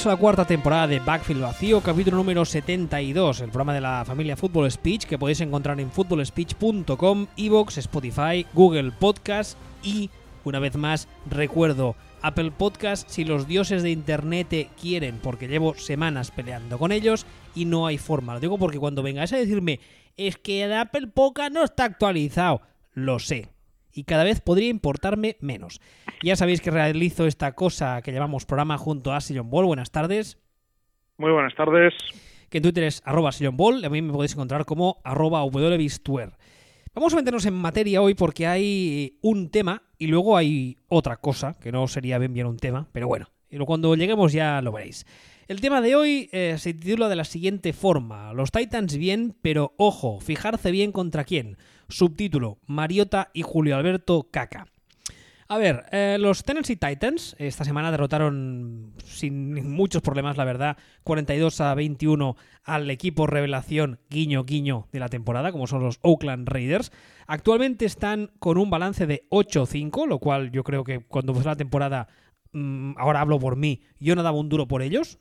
Bienvenidos a la cuarta temporada de Backfield Vacío, capítulo número 72, el programa de la familia Fútbol Speech que podéis encontrar en footballspeech.com, Evox, Spotify, Google Podcast y, una vez más, recuerdo, Apple Podcast si los dioses de Internet quieren, porque llevo semanas peleando con ellos y no hay forma. Lo digo porque cuando vengáis a decirme, es que el Apple Podcast no está actualizado, lo sé, y cada vez podría importarme menos. Ya sabéis que realizo esta cosa que llamamos programa junto a Sillon Ball. Buenas tardes. Muy buenas tardes. Que en Twitter es arroba Sillon Ball. A mí me podéis encontrar como arroba wbistuer. Vamos a meternos en materia hoy porque hay un tema y luego hay otra cosa, que no sería bien bien un tema, pero bueno, cuando lleguemos ya lo veréis. El tema de hoy eh, se titula de la siguiente forma. Los Titans bien, pero ojo, fijarse bien contra quién. Subtítulo, Mariota y Julio Alberto Caca. A ver, eh, los Tennessee Titans esta semana derrotaron sin muchos problemas, la verdad, 42 a 21 al equipo revelación guiño guiño de la temporada, como son los Oakland Raiders. Actualmente están con un balance de 8-5, lo cual yo creo que cuando fue la temporada, mm, ahora hablo por mí, yo no daba un duro por ellos.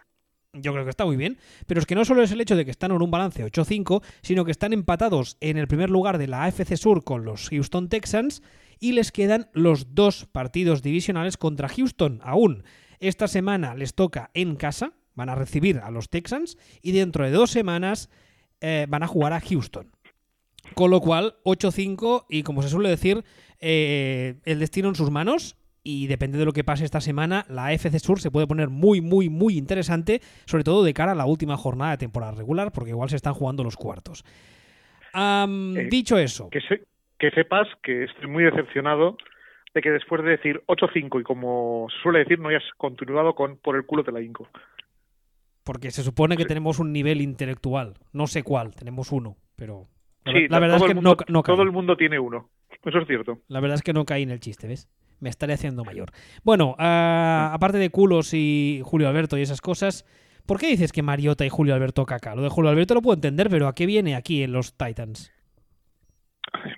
Yo creo que está muy bien, pero es que no solo es el hecho de que están en un balance 8-5, sino que están empatados en el primer lugar de la AFC Sur con los Houston Texans y les quedan los dos partidos divisionales contra Houston aún. Esta semana les toca en casa, van a recibir a los Texans y dentro de dos semanas eh, van a jugar a Houston. Con lo cual, 8-5 y como se suele decir, eh, el destino en sus manos y depende de lo que pase esta semana, la FC Sur se puede poner muy, muy, muy interesante, sobre todo de cara a la última jornada de temporada regular, porque igual se están jugando los cuartos. Eh, dicho eso. Que, que sepas que estoy muy decepcionado de que después de decir 8-5 y como se suele decir, no hayas continuado con por el culo de la Inco. Porque se supone que tenemos un nivel intelectual. No sé cuál, tenemos uno, pero. La, verdad es que no, no Todo el mundo tiene uno. Eso es cierto. La verdad es que no caí en el chiste, ¿ves? Me estaré haciendo mayor. Bueno, ah, aparte de culos y Julio Alberto y esas cosas, ¿por qué dices que Mariota y Julio Alberto caca? Lo de Julio Alberto lo puedo entender, pero ¿a qué viene aquí en los Titans?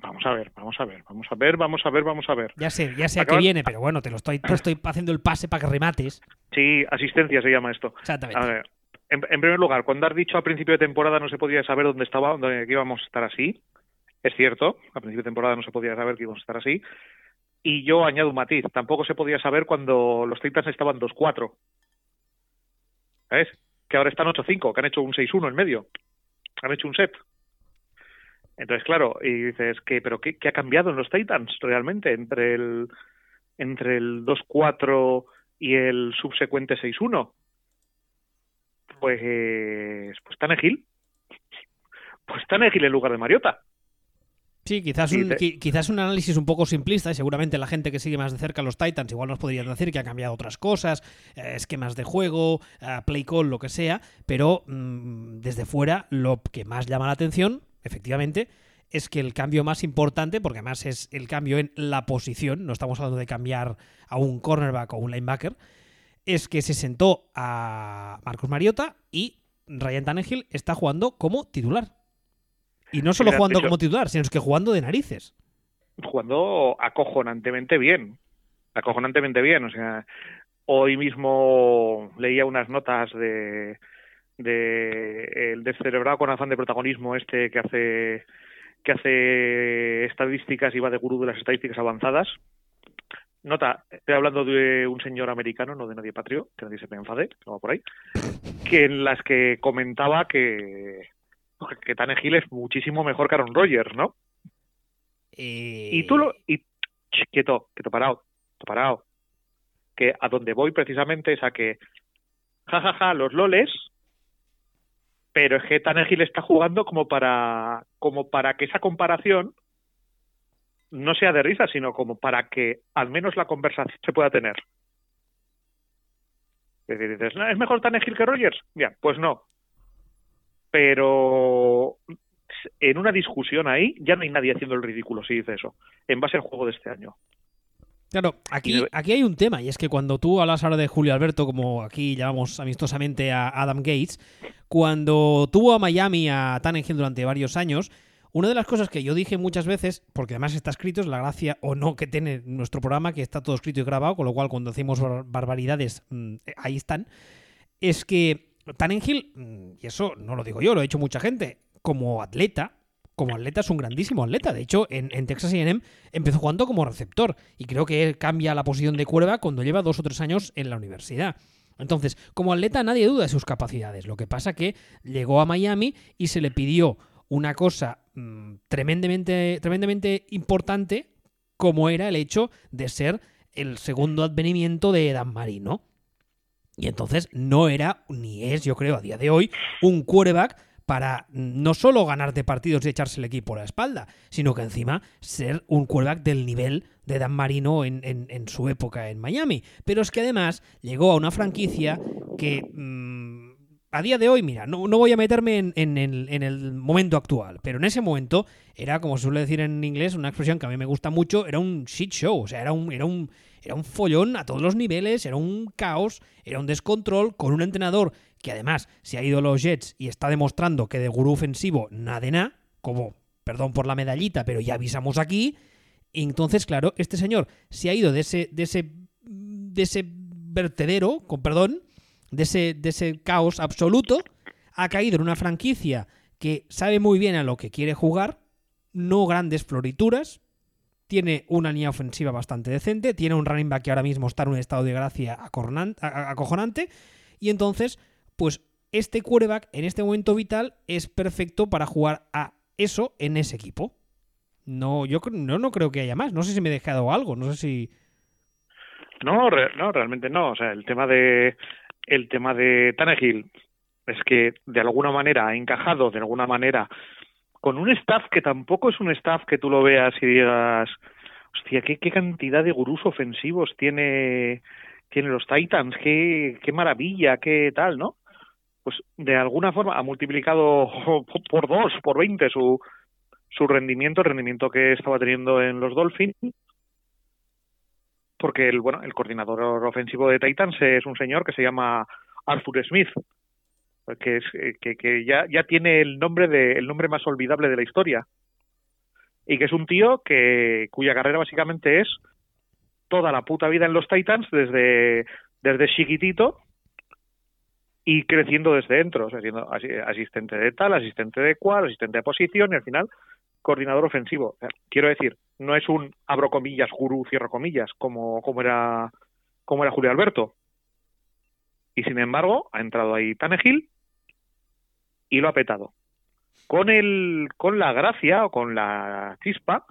Vamos a ver, vamos a ver, vamos a ver, vamos a ver, vamos a ver. Ya sé, ya sé a qué viene, pero bueno, te lo estoy, te estoy haciendo el pase para que remates. Sí, asistencia se llama esto. Exactamente. A ver, en, primer lugar, cuando has dicho a principio de temporada no se podía saber dónde estaba, dónde íbamos a estar así, es cierto, a principio de temporada no se podía saber que íbamos a estar así, y yo añado un matiz, tampoco se podía saber cuando los Titans estaban 2-4. ¿Sabes? Que ahora están 8-5, que han hecho un 6-1 en medio. Han hecho un set. Entonces, claro, y dices, ¿qué, ¿pero qué, ha cambiado en los Titans realmente entre el, entre el 2-4 y el subsecuente 6-1? Pues, pues Tanegil. Pues Tanegil en lugar de Mariota. Sí, quizás un, quizás un análisis un poco simplista y seguramente la gente que sigue más de cerca los Titans igual nos podría decir que ha cambiado otras cosas, eh, esquemas de juego, eh, play call, lo que sea, pero mm, desde fuera lo que más llama la atención, efectivamente, es que el cambio más importante, porque además es el cambio en la posición, no estamos hablando de cambiar a un cornerback o un linebacker, es que se sentó a Marcos Mariota y Ryan Tannehill está jugando como titular. Y no solo jugando como titular, sino que jugando de narices. Jugando acojonantemente bien. Acojonantemente bien. O sea, hoy mismo leía unas notas de, de el descerebrado con afán de protagonismo este que hace que hace estadísticas y va de gurú de las estadísticas avanzadas. Nota, estoy hablando de un señor americano, no de nadie patrio, que nadie se me enfade, que va por ahí, que en las que comentaba que que Tannehill es muchísimo mejor que Aaron Rodgers, ¿no? Y tú lo... Y, quieto, quieto, parado, parado. Que a donde voy precisamente es a que, jajaja, ja, ja, los loles, pero es que Tannehill está jugando como para, como para que esa comparación no sea de risa, sino como para que al menos la conversación se pueda tener. Es decir, dices, ¿es mejor Tannehill que Rogers? Bien, pues no pero en una discusión ahí ya no hay nadie haciendo el ridículo si dice eso, en base al juego de este año. Claro, aquí, aquí hay un tema, y es que cuando tú hablas ahora de Julio Alberto, como aquí llamamos amistosamente a Adam Gates, cuando tuvo a Miami a Tannenhill durante varios años, una de las cosas que yo dije muchas veces, porque además está escrito, es la gracia o no que tiene nuestro programa, que está todo escrito y grabado, con lo cual cuando hacemos barbaridades, mm, ahí están, es que Tannenhill, mm, y eso no lo digo yo, lo ha dicho mucha gente, como atleta, como atleta es un grandísimo atleta. De hecho, en, Texas AM empezó jugando como receptor y creo que cambia la posición de cuerva cuando lleva dos o tres años en la universidad. Entonces, como atleta nadie duda de sus capacidades. Lo que pasa que llegó a Miami y se le pidió una cosa mm, tremendamente, tremendamente importante como era el hecho de ser el segundo advenimiento de Dan Marino. Y entonces no era, ni es, yo creo, a día de hoy, un quarterback para no solo ganarte partidos y echarse el equipo a la espalda, sino que encima ser un quarterback del nivel de Dan Marino en, su época en Miami. Pero es que además llegó a una franquicia que mm, a día de hoy, mira, no, no voy a meterme en, el, en, el, momento actual, pero en ese momento era, como se suele decir en inglés, una expresión que a mí me gusta mucho, era un shit show, o sea, era un, era un, era un follón a todos los niveles, era un caos, era un descontrol con un entrenador que además se ha ido a los Jets y está demostrando que de gurú ofensivo nada de nada, como, perdón por la medallita, pero ya avisamos aquí. Entonces, claro, este señor se ha ido de ese, de ese, de ese vertedero, con perdón, de ese, de ese caos absoluto, ha caído en una franquicia que sabe muy bien a lo que quiere jugar, no grandes florituras, tiene una línea ofensiva bastante decente, tiene un running back que ahora mismo está en un estado de gracia acojonante, y entonces pues este quarterback en este momento vital es perfecto para jugar a eso en ese equipo. No, yo no, no creo que haya más. No sé si me he dejado algo, no sé si. No, no, realmente no. O sea, el tema de el tema de Tannehill es que de alguna manera ha encajado, de alguna manera, con un staff que tampoco es un staff que tú lo veas y digas, hostia, qué, qué cantidad de gurús ofensivos tiene, tiene los Titans, qué, qué maravilla, qué tal, ¿no? pues de alguna forma ha multiplicado por dos, por veinte su, su rendimiento, el rendimiento que estaba teniendo en los Dolphins, porque el, bueno, el coordinador ofensivo de Titans es un señor que se llama Arthur Smith, que, es, que, que ya, ya tiene el nombre, de, el nombre más olvidable de la historia, y que es un tío que cuya carrera básicamente es toda la puta vida en los Titans desde, desde chiquitito y creciendo desde dentro, o sea, siendo asistente de tal, asistente de cual, asistente de posición y al final coordinador ofensivo. quiero decir, no es un abro comillas, gurú, cierro comillas, como, como era como era Julio Alberto. Y sin embargo, ha entrado ahí Tanegil y lo ha petado. Con el, con la gracia o con la chispa,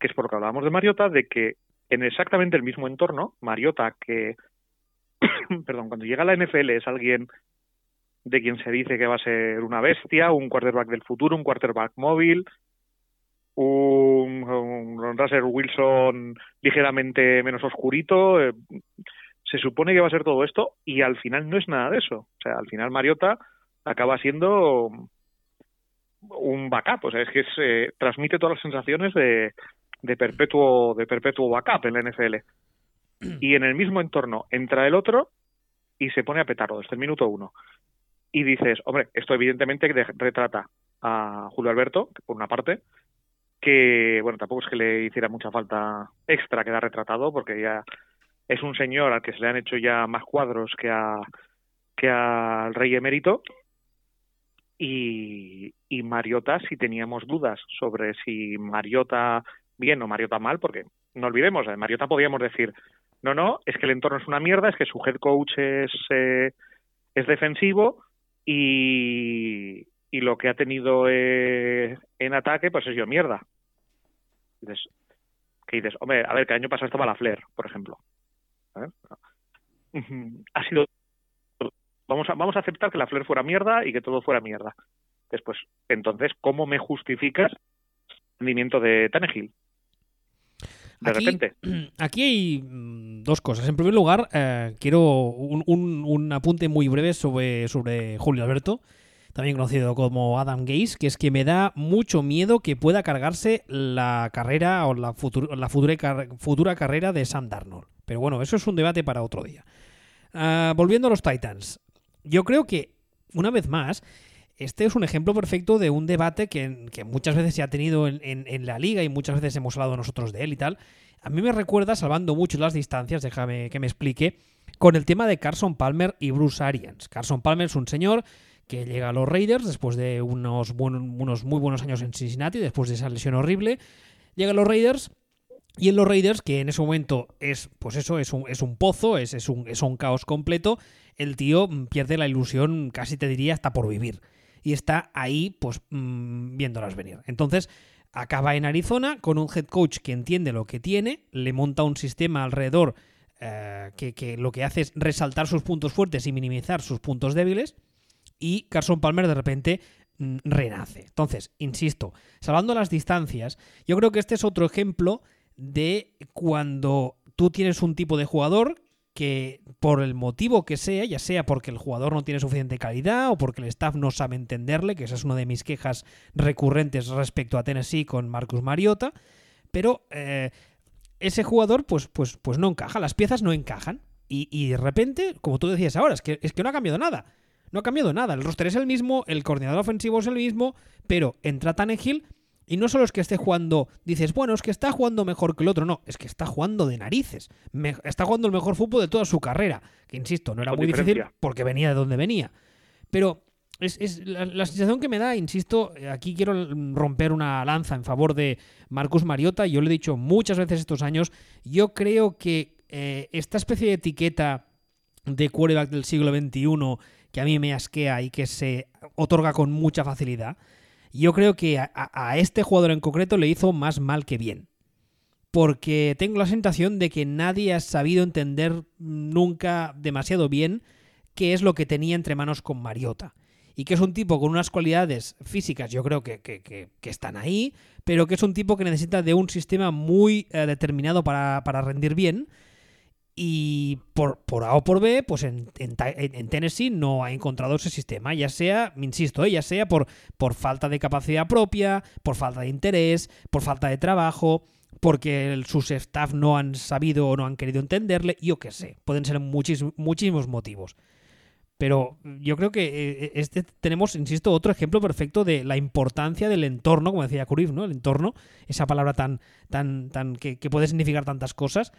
que es por lo que hablábamos de Mariota, de que en exactamente el mismo entorno, Mariota, que perdón, cuando llega a la NFL es alguien de quien se dice que va a ser una bestia, un quarterback del futuro, un quarterback móvil, un, un Russell Wilson ligeramente menos oscurito. Eh, se supone que va a ser todo esto y al final no es nada de eso. O sea, al final Mariota acaba siendo un backup, o sea, es que se transmite todas las sensaciones de, de perpetuo de perpetuo backup en la NFL. Y en el mismo entorno entra el otro y se pone a petarlo desde el minuto uno. Y dices, hombre, esto evidentemente retrata a Julio Alberto, por una parte, que, bueno, tampoco es que le hiciera mucha falta extra quedar retratado, porque ya es un señor al que se le han hecho ya más cuadros que a que al rey emérito y, y Mariota si teníamos dudas sobre si Mariota bien o Mariota mal, porque no olvidemos, de Mariota podíamos decir, no, no, es que el entorno es una mierda, es que su head coach es, eh, es defensivo, y, y lo que ha tenido eh, en ataque, pues es yo mierda. Dices, que dices, hombre, a ver, que año pasado estaba la Flair, por ejemplo. Ha sido. Vamos a, vamos a aceptar que la Flair fuera mierda y que todo fuera mierda. Después, entonces, ¿cómo me justificas el rendimiento de Tannehill? de aquí, repente. Aquí hay mm, dos cosas. En primer lugar, eh, quiero un, un, apunte muy breve sobre, sobre Julio Alberto, también conocido como Adam Gaze, que es que me da mucho miedo que pueda cargarse la carrera o la, la futura, futura carrera de Sam Darnold. Pero bueno, eso es un debate para otro día. Ah, volviendo a los Titans. Yo creo que, una vez más, este es un ejemplo perfecto de un debate que, muchas veces se ha tenido en, la liga y muchas veces hemos hablado nosotros de él y tal. A mí me recuerda, salvando mucho las distancias, déjame que me explique, con el tema de Carson Palmer y Bruce Arians. Carson Palmer es un señor que llega a los Raiders después de unos, unos muy buenos años en Cincinnati, después de esa lesión horrible. Llega a los Raiders y en los Raiders, que en ese momento es, pues eso, es un, es un pozo, es, es, un, es un caos completo, el tío pierde la ilusión, casi te diría, hasta por vivir. Y está ahí, pues, mmm, viéndolas venir. Entonces, acaba en Arizona con un head coach que entiende lo que tiene, le monta un sistema alrededor eh, que, que lo que hace es resaltar sus puntos fuertes y minimizar sus puntos débiles y Carson Palmer de repente mm, renace. Entonces, insisto, salvando las distancias, yo creo que este es otro ejemplo de cuando tú tienes un tipo de jugador que por el motivo que sea, ya sea porque el jugador no tiene suficiente calidad o porque el staff no sabe entenderle, que esa es una de mis quejas recurrentes respecto a Tennessee con Marcus Mariota, pero eh, ese jugador pues, pues, pues no encaja, las piezas no encajan. Y, y, de repente, como tú decías ahora, es que, es que no ha cambiado nada. No ha cambiado nada. El roster es el mismo, el coordinador ofensivo es el mismo, pero entra Tannehill y no solo es que esté jugando, dices, bueno, es que está jugando mejor que el otro, no, es que está jugando de narices. está jugando el mejor fútbol de toda su carrera. Que insisto, no era muy difícil porque venía de donde venía. Pero es, la, sensación que me da, insisto, aquí quiero romper una lanza en favor de Marcus Mariota. Yo lo he dicho muchas veces estos años. Yo creo que eh, esta especie de etiqueta de quarterback del siglo XXI que a mí me asquea y que se otorga con mucha facilidad, yo creo que a, este jugador en concreto le hizo más mal que bien. Porque tengo la sensación de que nadie ha sabido entender nunca demasiado bien qué es lo que tenía entre manos con Mariota. Y que es un tipo con unas cualidades físicas, yo creo que, que, están ahí, pero que es un tipo que necesita de un sistema muy eh, determinado para, para rendir bien y por, por, A o por B, pues en, en, Tennessee no ha encontrado ese sistema, ya sea, insisto, ¿eh? ya sea por, por falta de capacidad propia, por falta de interés, por falta de trabajo, porque sus staff no han sabido o no han querido entenderle, yo qué sé, pueden ser muchísimos motivos. Pero yo creo que eh, este tenemos, insisto, otro ejemplo perfecto de la importancia del entorno, como decía Curif, ¿no? El entorno, esa palabra tan, tan, tan que puede significar tantas cosas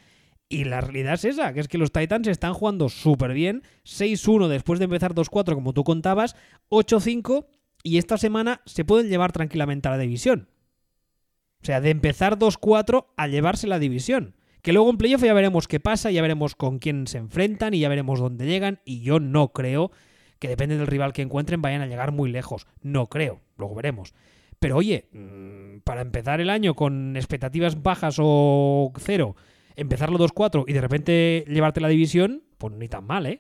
y la realidad es esa, que es que los Titans están jugando súper bien. 6-1 después de empezar 2-4, como tú contabas. 8-5 y esta semana se pueden llevar tranquilamente a la división. O sea, de empezar 2-4 a llevarse la división. Que luego en playoff ya veremos qué pasa, ya veremos con quién se enfrentan y ya veremos dónde llegan. Y yo no creo que depende del rival que encuentren vayan a llegar muy lejos. No creo, luego veremos. Pero oye, mm, para empezar el año con expectativas bajas o cero empezarlo 2-4 y de repente llevarte la división, pues ni tan mal, ¿eh?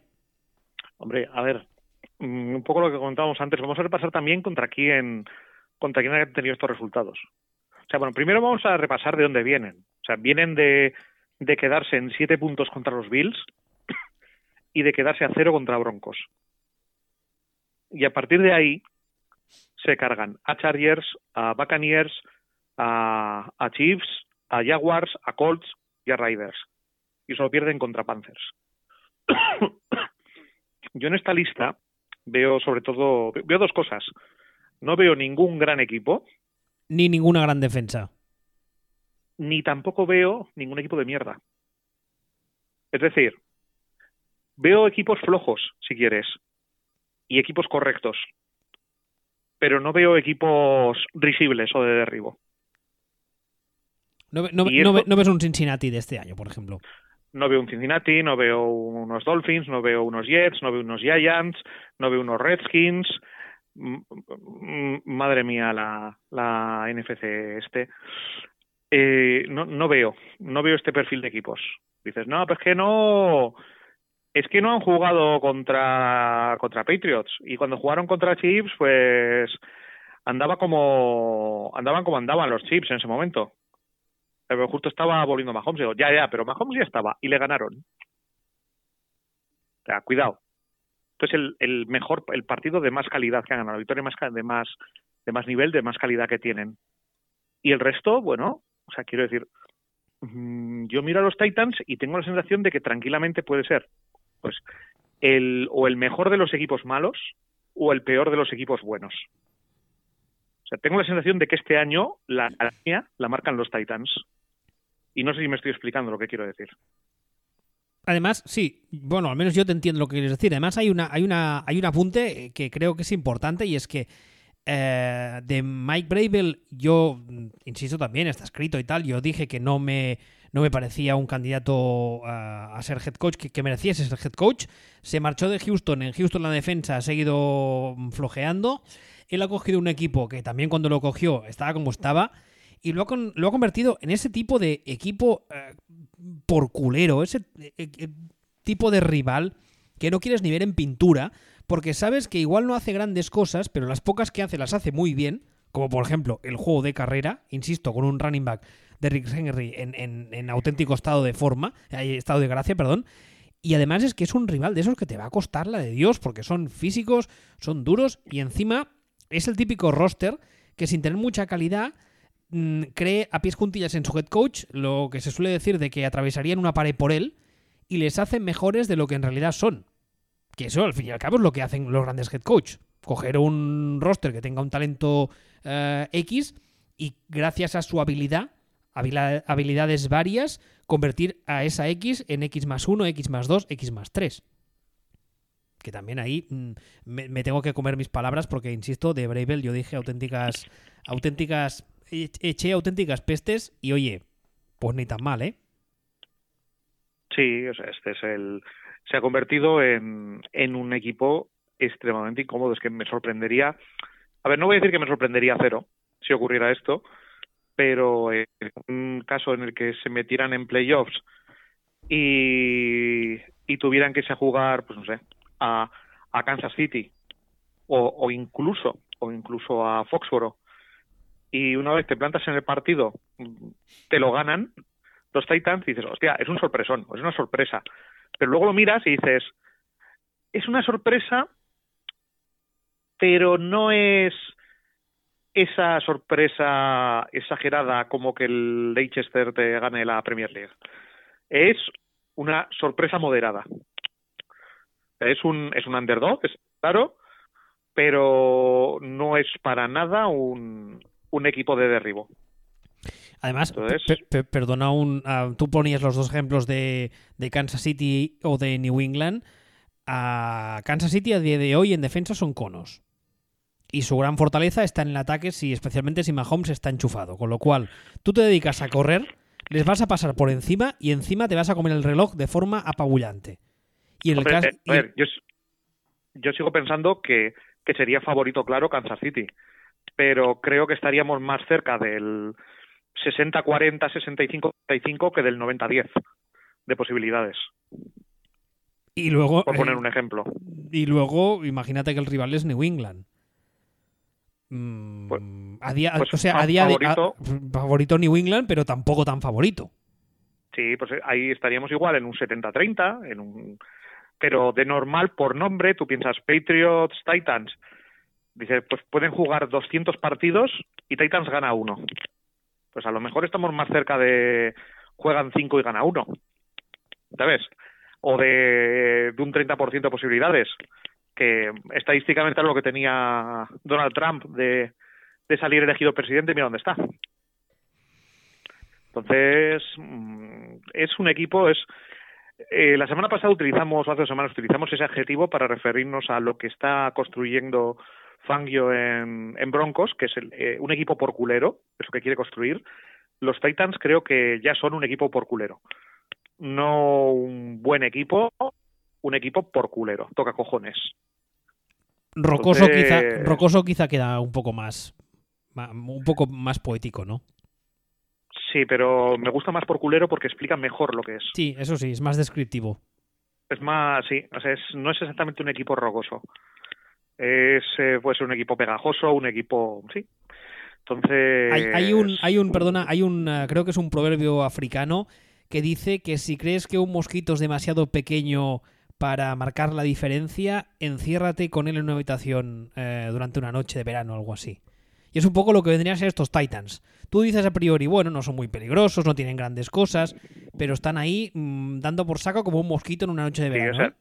Hombre, a ver, mm, un poco lo que comentábamos antes, vamos a repasar también contra quién, contra quién ha tenido estos resultados. O sea, bueno, primero vamos a repasar de dónde vienen. O sea, vienen de, de quedarse en siete puntos contra los Bills y de quedarse a cero contra Broncos. Y a partir de ahí se cargan a Chargers, a Buccaneers, a Chiefs, a Jaguars, a Colts, y a Riders. Y solo pierden contra Panthers. Yo en esta lista veo sobre todo, veo dos cosas. No veo ningún gran equipo. Ni ninguna gran defensa. Ni tampoco veo ningún equipo de mierda. Es decir, veo equipos flojos, si quieres, y equipos correctos. Pero no veo equipos risibles o de derribo. No, ves un Cincinnati de este año, por ejemplo. No veo un Cincinnati, no veo unos Dolphins, no veo unos Jets, no veo unos Giants, no veo unos Redskins. Madre mía, la, la NFC este. Eh, no, no veo, no veo este perfil de equipos. Dices, no, pues que no, es que no han jugado contra, contra Patriots. Y cuando jugaron contra Chiefs, pues andaba como, andaban como andaban los Chiefs en ese momento. Pero justo estaba volviendo Mahomes. Digo, ya, ya, pero Mahomes ya estaba y le ganaron. O sea, cuidado. Entonces el, el mejor, el partido de más calidad que han ganado, la victoria más, de más, de más nivel, de más calidad que tienen. Y el resto, bueno, o sea, quiero decir, mm, yo miro a los Titans y tengo la sensación de que tranquilamente puede ser, pues, el, o el mejor de los equipos malos o el peor de los equipos buenos. O sea, tengo la sensación de que este año la línea la marcan los Titans. Y no sé si me estoy explicando lo que quiero decir. Además, sí, bueno, al menos yo te entiendo lo que quieres decir. Además, hay una, hay una, hay un apunte que creo que es importante y es que eh, de Mike Bravel, yo insisto también, está escrito y tal. Yo dije que no me, no me parecía un candidato a, ser head coach que, mereciese ser head coach. Se marchó de Houston. En Houston la defensa ha seguido flojeando. Él ha cogido un equipo que también cuando lo cogió estaba como estaba y lo ha, lo ha convertido en ese tipo de equipo eh, por culero, ese eh, tipo de rival que no quieres ni ver en pintura porque sabes que igual no hace grandes cosas, pero las pocas que hace las hace muy bien, como por ejemplo el juego de carrera, insisto, con un running back de Rick Henry en, auténtico estado de forma, eh, estado de gracia, perdón. Y además es que es un rival de esos que te va a costar la de Dios, porque son físicos, son duros y encima es el típico roster que sin tener mucha calidad cree a pies juntillas en su head coach lo que se suele decir de que atravesarían una pared por él y les hacen mejores de lo que en realidad son. Que eso, al fin y al cabo, es lo que hacen los grandes head coach. Coger un roster que tenga un talento eh, X y gracias a su habilidad, habilidades varias, convertir a esa X en X más 1, X más 2, X más 3. Que también ahí mm, me, tengo que comer mis palabras porque, insisto, de Bravel yo dije auténticas, auténticas, eché auténticas pestes y oye, pues ni tan mal, ¿eh? Sí, o sea, este es el, se ha convertido en, en un equipo extremadamente incómodo. Es que me sorprendería, a ver, no voy a decir que me sorprendería cero si ocurriera esto, pero en un caso en el que se metieran en playoffs y, y tuvieran que irse a jugar, pues no sé, a, a Kansas City o, o incluso o incluso a Foxboro y una vez te plantas en el partido te lo ganan los Titans y dices, hostia, es un sorpresón, es una sorpresa. Pero luego lo miras y dices, es una sorpresa, pero no es esa sorpresa exagerada como que el Leicester te gane la Premier League. Es una sorpresa moderada. Es un, es un underdog, es claro, pero no es para nada un, un equipo de derribo. Además, perdona, un, ah, tú ponías los dos ejemplos de, Kansas City o de New England. A Kansas City a día de hoy en defensa son conos. Y su gran fortaleza está en el ataque, si, especialmente si Mahomes está enchufado. Con lo cual, tú te dedicas a correr, les vas a pasar por encima y encima te vas a comer el reloj de forma apabullante. Y en el caso, eh, a ver, yo, yo, sigo pensando que, que sería favorito claro Kansas City, pero creo que estaríamos más cerca del, 60-40, 65-35 que del 90-10 de posibilidades. Y luego. Por poner un ejemplo. Y luego, imagínate que el rival es New England. Mm, pues, a día, pues o sea, a día favorito, de. favorito New England, pero tampoco tan favorito. Sí, pues eh, ahí estaríamos igual en un 70-30, en un. Pero de normal, por nombre, tú piensas Patriots, Titans. Dice, pues pueden jugar 200 partidos y Titans gana uno pues a lo mejor estamos más cerca de juegan cinco y gana uno, ¿sabes? O de, de un 30% de posibilidades, que estadísticamente es lo que tenía Donald Trump de, de salir elegido presidente, mira dónde está. Entonces, mm, es un equipo, es eh, la semana pasada utilizamos, hace dos semanas utilizamos ese adjetivo para referirnos a lo que está construyendo Fangio en, Broncos, que es eh, un equipo por culero, eso que quiere construir. Los Titans creo que ya son un equipo por culero. No un buen equipo, un equipo por culero. Toca cojones. Rocoso, quizá, Rocoso quizá queda un poco más, un poco más poético, ¿no? Sí, pero me gusta más por culero porque explica mejor lo que es. Sí, eso sí, es más descriptivo. Es más, sí, o sea, no es exactamente un equipo rocoso es eh, puede ser un equipo pegajoso, un equipo, sí. Entonces hay, hay un, hay un, perdona, hay un, eh, creo que es un proverbio africano que dice que si crees que un mosquito es demasiado pequeño para marcar la diferencia, enciérrate con él en una habitación eh, durante una noche de verano o algo así. Y es un poco lo que vendrían a ser estos Titans. Tú dices a priori, bueno, no son muy peligrosos, no tienen grandes cosas, pero están ahí mm, dando por saco como un mosquito en una noche de verano.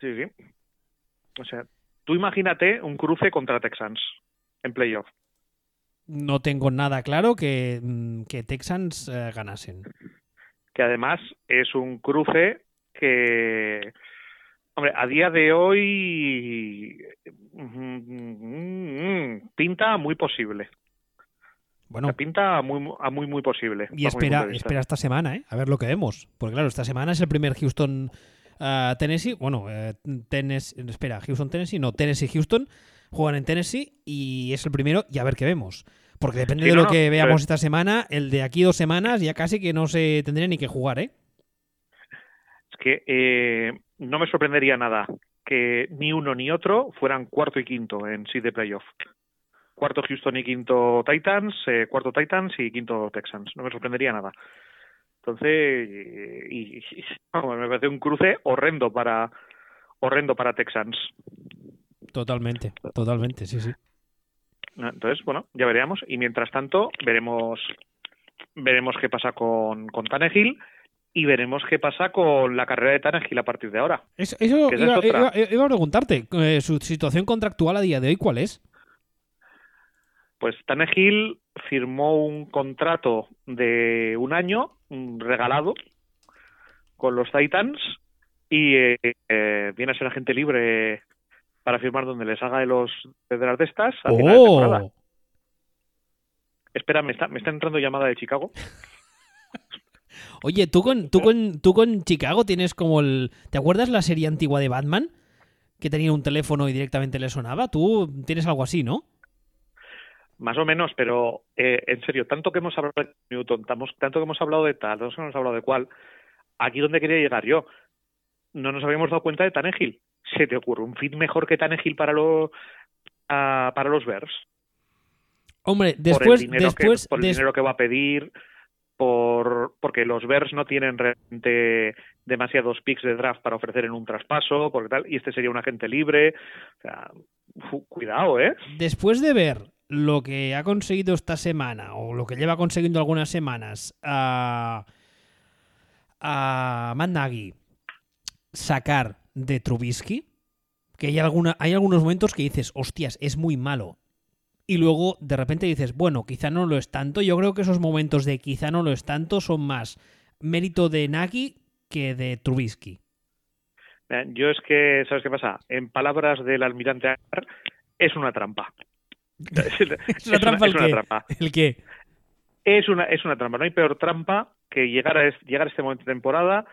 sí, sí. O sea, tú imagínate un cruce contra Texans en playoff. No tengo nada claro que, mm, que Texans eh, ganasen. que además es un cruce que, hombre, a día de hoy mm, pinta muy posible. Bueno, pinta muy, muy, muy posible. Y espera, espera esta semana, ¿eh? A ver lo que vemos. Porque claro, esta semana es el primer Houston uh, Tennessee. Bueno, uh, Tennessee, espera, Houston Tennessee, no, Tennessee Houston. Juegan en Tennessee y es el primero y a ver qué vemos. Porque depende de lo que veamos esta semana, el de aquí dos semanas ya casi que no se tendría ni que jugar, ¿eh? Es que eh, no me sorprendería nada que ni uno ni otro fueran cuarto y quinto en sí de playoff cuarto Houston y quinto Titans, eh, cuarto Titans y quinto Texans. No me sorprendería nada. Entonces, y, me parece un cruce horrendo para horrendo para Texans. Totalmente, totalmente, sí, sí. Entonces, bueno, ya veremos. Y mientras tanto, veremos veremos qué pasa con, con Tannehill y veremos qué pasa con la carrera de Tannehill a partir de ahora. Eso, iba, a preguntarte, eh, su situación contractual a día de hoy, ¿cuál es? Pues Tannehill firmó un contrato de un año regalado con los Titans y eh, eh, viene a ser agente libre para firmar donde les haga de los de las de estas a final de temporada. Oh. Espera, me está, me está entrando llamada de Chicago. Oye, tú con, tú con, tú con Chicago tienes como el. ¿Te acuerdas la serie antigua de Batman? Que tenía un teléfono y directamente le sonaba. Tú tienes algo así, ¿no? Más o menos, pero eh, en serio, tanto que hemos hablado de Newton, tanto que hemos hablado de tal, tanto que hemos hablado de cuál, aquí donde quería llegar yo, no nos habíamos dado cuenta de Tanegil. ¿Se te ocurre un fit mejor que Tanegil para, lo, para los Bears? Hombre, después... Por el después, que, por el dinero que va a pedir, por porque los Bears no tienen realmente demasiados picks de draft para ofrecer en un traspaso, porque tal, y este sería un agente libre. O sea, cuidado, ¿eh? Después de ver lo que ha conseguido esta semana, o lo que lleva consiguiendo algunas semanas, a, a sacar de Trubisky, que hay, alguna, hay algunos momentos que dices, hostias, es muy malo. Y luego de repente dices, bueno, quizá no lo es tanto. Yo creo que esos momentos de quizá no lo es tanto son más mérito de Nagy que de Trubisky. Yo es que, ¿sabes qué pasa? En palabras del almirante es una trampa. es una trampa, el, qué? Es una, es una trampa. No hay peor trampa que llegar a, llegar a este momento de temporada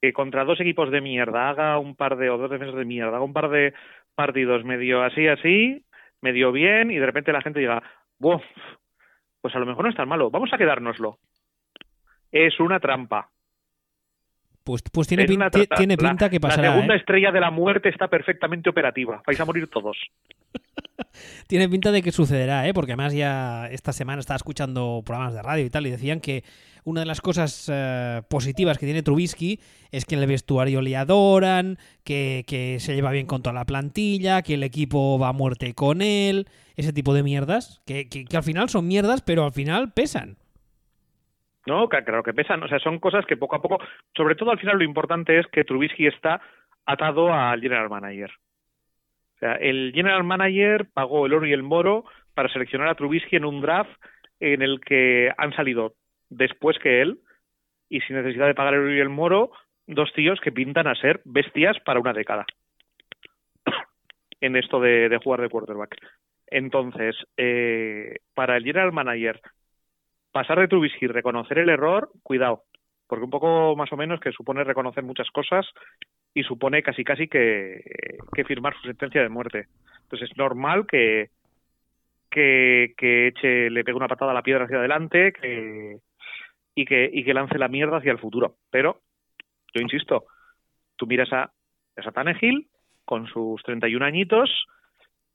que contra dos equipos de mierda haga un par de, o dos defensas de mierda, haga un par de partidos medio así, así, medio bien, y de repente la gente diga, Buf, pues a lo mejor no es tan malo, vamos a quedárnoslo. Es una trampa. Pues, pues tiene, tiene pinta que pasará. La segunda ¿eh? estrella de la muerte está perfectamente operativa. Vais a morir todos. tiene pinta de que sucederá, ¿eh? porque además ya esta semana estaba escuchando programas de radio y tal y decían que una de las cosas eh, positivas que tiene Trubisky es que en el vestuario le adoran, que, se lleva bien con toda la plantilla, que el equipo va a muerte con él, ese tipo de mierdas, que, que, al final son mierdas, pero al final pesan. No, claro que pesan, o sea, son cosas que poco a poco, sobre todo al final lo importante es que Trubisky está atado al general manager. O sea, el general manager pagó el oro y el moro para seleccionar a Trubisky en un draft en el que han salido después que él y sin necesidad de pagar el oro y el moro dos tíos que pintan a ser bestias para una década en esto de, jugar de quarterback. Entonces, eh, para el general manager pasar de Trubisky reconocer el error, cuidado, porque un poco más o menos que supone reconocer muchas cosas y supone casi casi que, firmar su sentencia de muerte. Entonces es normal que, que, que eche, le pegue una patada a la piedra hacia adelante que, y, que, y que lance la mierda hacia el futuro. Pero, yo insisto, tú miras a, a Tannehill con sus 31 añitos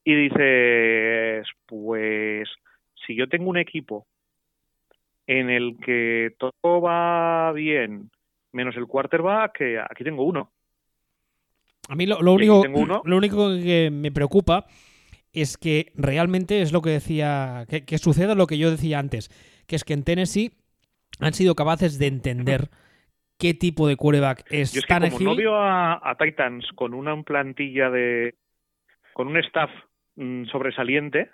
y dices, pues si yo tengo un equipo en el que todo va bien, menos el quarterback, que aquí tengo uno. A mí lo, único, lo único que me preocupa es que realmente es lo que decía, que, suceda lo que yo decía antes, que es que en Tennessee han sido capaces de entender qué tipo de quarterback es, yo es que como no veo a, Titans con una plantilla de con un staff mm, sobresaliente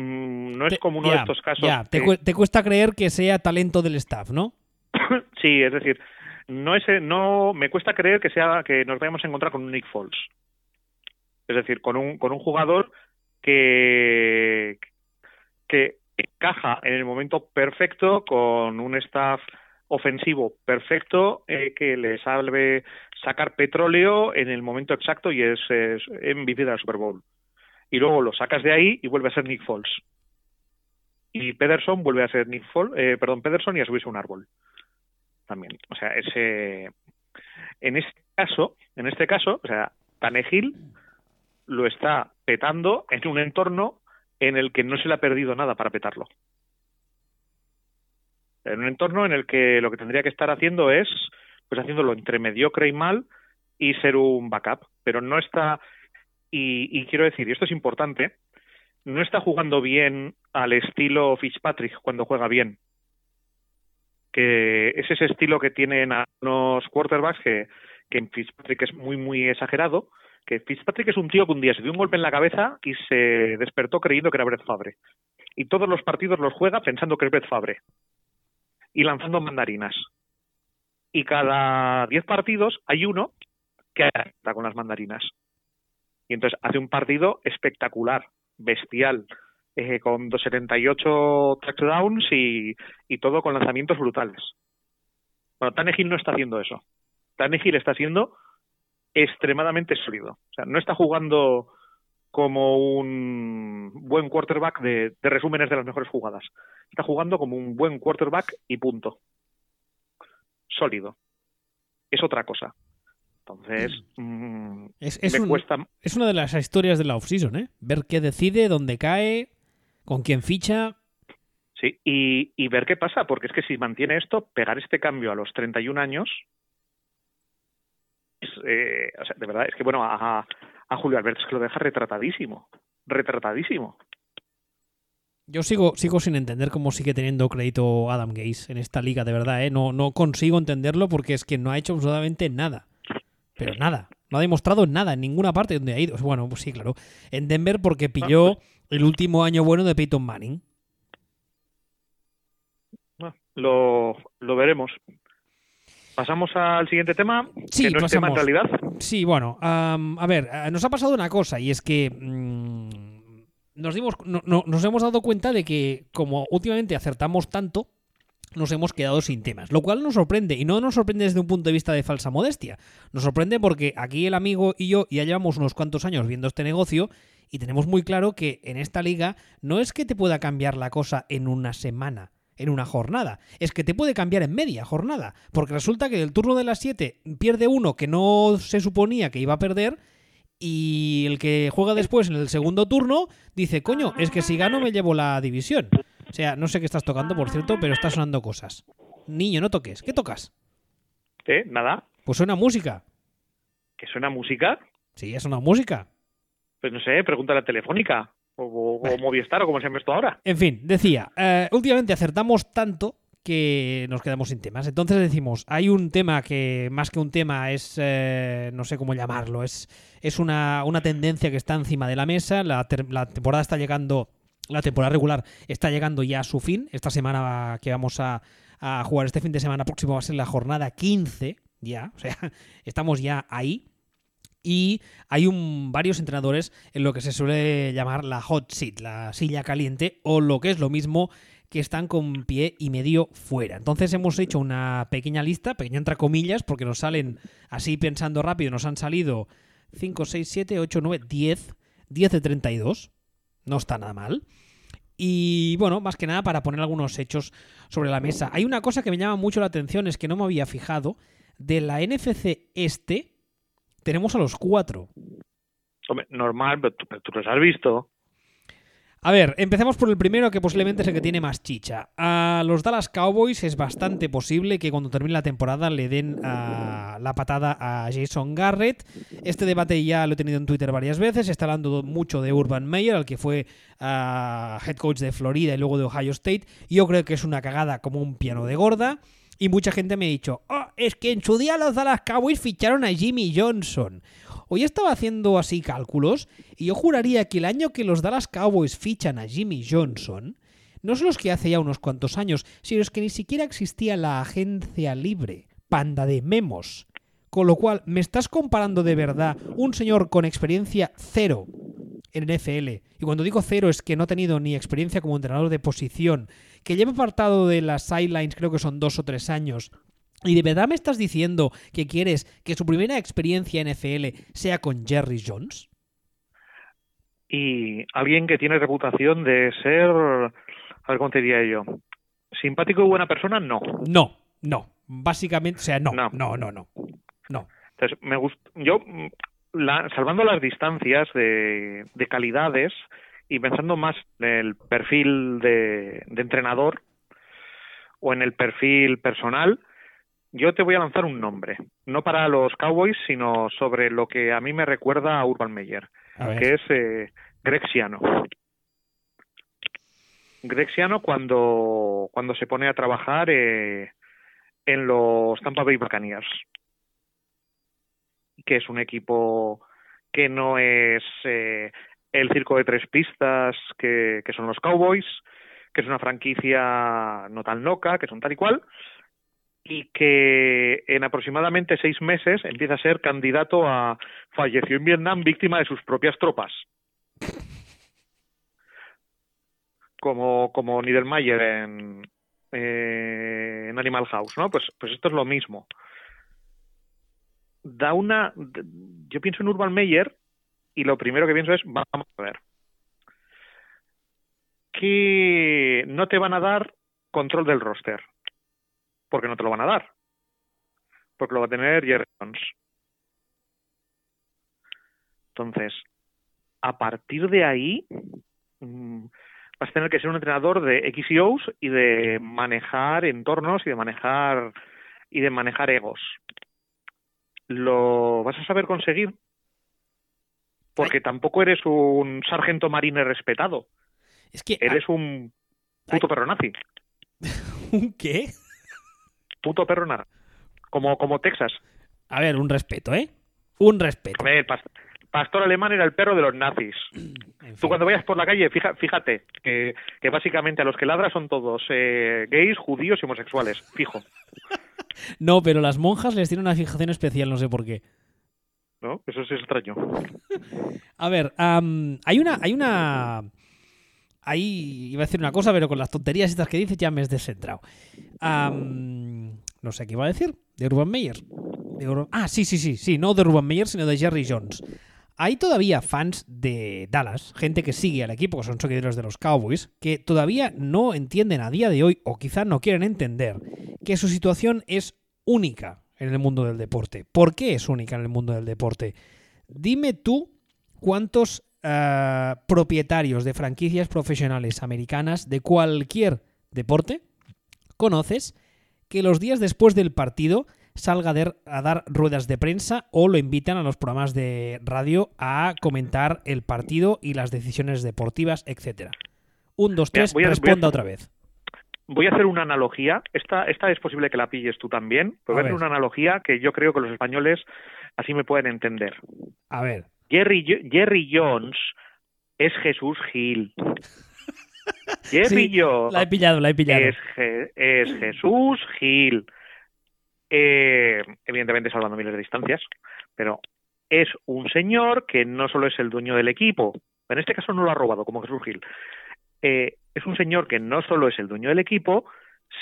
no es como uno de estos casos. te, cuesta creer que sea talento del staff, ¿no? sí, es decir, no es, no me cuesta creer que sea que nos vayamos a encontrar con un Nick Foles. Es decir, con un con un jugador que que encaja en el momento perfecto con un staff ofensivo perfecto eh, que le salve sacar petróleo en el momento exacto y es, es MVP de la Super Bowl. Y luego lo sacas de ahí y vuelve a ser Nick Foles. Y Pederson vuelve a ser Nick Foles, eh, perdón, Pederson y a subirse un árbol. También. O sea, ese en este caso, en este caso, o sea, Tanegil lo está petando en un entorno en el que no se le ha perdido nada para petarlo en un entorno en el que lo que tendría que estar haciendo es pues haciéndolo entre mediocre y mal y ser un backup, pero no está y, quiero decir, y esto es importante, no está jugando bien al estilo Fitzpatrick cuando juega bien. Que es ese estilo que tienen algunos quarterbacks que, que en Fitzpatrick es muy, muy exagerado. Que Fitzpatrick es un tío que un día se dio un golpe en la cabeza y se despertó creyendo que era Brett Fabre. Y todos los partidos los juega pensando que es Brett Fabre y lanzando mandarinas. Y cada 10 partidos hay uno que está con las mandarinas. Y entonces hace un partido espectacular, bestial, eh, con 278 touchdowns y, y todo con lanzamientos brutales. Bueno, Tannehill no está haciendo eso. Tannehill está siendo extremadamente sólido. O sea, no está jugando como un buen quarterback de, resúmenes de las mejores jugadas. Está jugando como un buen quarterback y punto. Sólido. Es otra cosa. Entonces, mm, es, me cuesta... es una de las historias de la offseason, ¿eh? Ver qué decide, dónde cae, con quién ficha. Sí, y, y ver qué pasa, porque es que si mantiene esto, pegar este cambio a los 31 años, eh, o sea, de verdad, es que bueno, a, a Julio Alberto es que lo deja retratadísimo, retratadísimo. Yo sigo, sigo sin entender cómo sigue teniendo crédito Adam Gaze en esta liga, de verdad, ¿eh? No, no consigo entenderlo porque es que no ha hecho absolutamente nada. Pero nada. No ha demostrado nada en ninguna parte donde ha ido. Bueno, pues sí, claro. En Denver porque pilló el último año bueno de Peyton Manning. Lo, lo veremos. ¿Pasamos al siguiente tema? Sí, que no es tema en realidad. Sí, bueno, a ver, eh, nos ha pasado una cosa y es que mm, nos, dimos, nos hemos dado cuenta de que como últimamente acertamos tanto, nos hemos quedado sin temas, lo cual nos sorprende y no nos sorprende desde un punto de vista de falsa modestia, nos sorprende porque aquí el amigo y yo ya llevamos unos cuantos años viendo este negocio y tenemos muy claro que en esta liga no es que te pueda cambiar la cosa en una semana, en una jornada. Es que te puede cambiar en media jornada. Porque resulta que el turno de las 7 pierde uno que no se suponía que iba a perder. Y el que juega después en el segundo turno dice, coño, es que si gano me llevo la división. O sea, no sé qué estás tocando, por cierto, pero está sonando cosas. Niño, no toques. ¿Qué tocas? ¿Eh? Nada. Pues suena música. ¿Que suena música? Sí, es una música. Pues no sé, pregunta a la telefónica o, Movistar o como se llama esto ahora. En fin, decía, eh, últimamente acertamos tanto que nos quedamos sin temas. Entonces decimos, hay un tema que más que un tema es, eh, no sé cómo llamarlo, es, es una, una, tendencia que está encima de la mesa, la, temporada está llegando, la temporada regular está llegando ya a su fin, esta semana que vamos a, jugar este fin de semana próximo va a ser la jornada 15, ya, o sea, estamos ya ahí y hay un, varios entrenadores en lo que se suele llamar la hot seat, la silla caliente, o lo que es lo mismo, que están con pie y medio fuera. Entonces hemos hecho una pequeña lista, pequeña entre comillas, porque nos salen, así pensando rápido, nos han salido 5, 6, 7, 8, 9, 10, 10 de 32. No está nada mal. Y bueno, más que nada para poner algunos hechos sobre la mesa. Hay una cosa que me llama mucho la atención, es que no me había fijado, de la NFC este, tenemos a los cuatro. Hombre, normal, pero tú, los has visto. A ver, empecemos por el primero que posiblemente es el que tiene más chicha. A los Dallas Cowboys es bastante posible que cuando termine la temporada le den la patada a Jason Garrett. Este debate ya lo he tenido en Twitter varias veces. Está hablando mucho de Urban Meyer, al que fue head coach de Florida y luego de Ohio State. Yo creo que es una cagada como un piano de gorda. Y mucha gente me ha dicho, oh, es que en su día los Dallas Cowboys ficharon a Jimmy Johnson. Hoy estaba haciendo así cálculos y yo juraría que el año que los Dallas Cowboys fichan a Jimmy Johnson, no son los que hace ya unos cuantos años, sino es que ni siquiera existía la agencia libre, panda de memos. Con lo cual, ¿me estás comparando de verdad un señor con experiencia cero en NFL? Y cuando digo cero es que no ha tenido ni experiencia como entrenador de posición, que lleva apartado de las sidelines creo que son dos o tres años, ¿Y de verdad me estás diciendo que quieres que su primera experiencia en NFL sea con Jerry Jones? Y alguien que tiene reputación de ser, a ver cómo te diría yo, simpático y buena persona, no. No, no. Básicamente, o sea, no, no, no, no. no. Entonces, me gusta, yo, la, salvando las distancias de, de, calidades y pensando más en el perfil de, de entrenador o en el perfil personal, yo te voy a lanzar un nombre, no para los Cowboys, sino sobre lo que a mí me recuerda a Urban Meyer, que es eh, Grexiano. Grexiano cuando, cuando se pone a trabajar eh, en los Tampa Bay Buccaneers, que es un equipo que no es eh, el circo de tres pistas que, que son los Cowboys, que es una franquicia no tan loca, que son tal y cual, y que en aproximadamente seis meses empieza a ser candidato a falleció en Vietnam víctima de sus propias tropas. Como, como Niedermayer en, eh, en Animal House, ¿no? Pues, pues esto es lo mismo. Da una. Yo pienso en Urban Meyer y lo primero que pienso es: vamos a ver. Que no te van a dar control del roster porque no te lo van a dar. Porque lo va a tener Jerry Jones. Entonces, a partir de ahí, mm, vas a tener que ser un entrenador de X y O's y de manejar entornos y de manejar y de manejar egos. ¿Lo vas a saber conseguir? Porque tampoco eres un sargento marine respetado. Es que eres un puto perro nazi. ¿Un qué? Puto perro nada. Como, como Texas. A ver, un respeto, ¿eh? Un respeto. A ver, pastor alemán era el perro de los nazis. Tú cuando vayas por la calle, fíjate que, que básicamente a los que ladra son todos eh, gays, judíos y homosexuales, fijo. no, pero las monjas les tienen una fijación especial, no sé por qué. ¿No? Eso es extraño. a ver, hay una... Hay una ahí iba a decir una cosa, pero con las tonterías estas que dices ya me he descentrado. no sé qué iba a decir. De Urban Meyer. Ah, sí, sí, sí, sí. No de Urban Meyer, sino de Jerry Jones. Hay todavía fans de Dallas, gente que sigue al equipo, que son seguidores de los Cowboys, que todavía no entienden a día de hoy, o quizás no quieren entender, que su situación es única en el mundo del deporte. ¿Por qué es única en el mundo del deporte? Dime tú cuántos eh, propietarios de franquicias profesionales americanas de cualquier deporte conoces que los días después del partido salga a dar ruedas de prensa o lo invitan a los programas de radio a comentar el partido y las decisiones deportivas, etcétera. Un, dos, tres, responda otra vez. Voy a hacer una analogía. Esta, esta es posible que la pilles tú también. voy a hacer una analogía que yo creo que los españoles así me pueden entender. A ver. Jerry, Jerry Jones es Jesús Gil. Jerry Jones la he pillado, la he pillado. Es, Jesús Gil. Eh, evidentemente salvando miles de distancias, pero es un señor que no solo es el dueño del equipo, en este caso no lo ha robado como Jesús Gil, eh, es un señor que no solo es el dueño del equipo,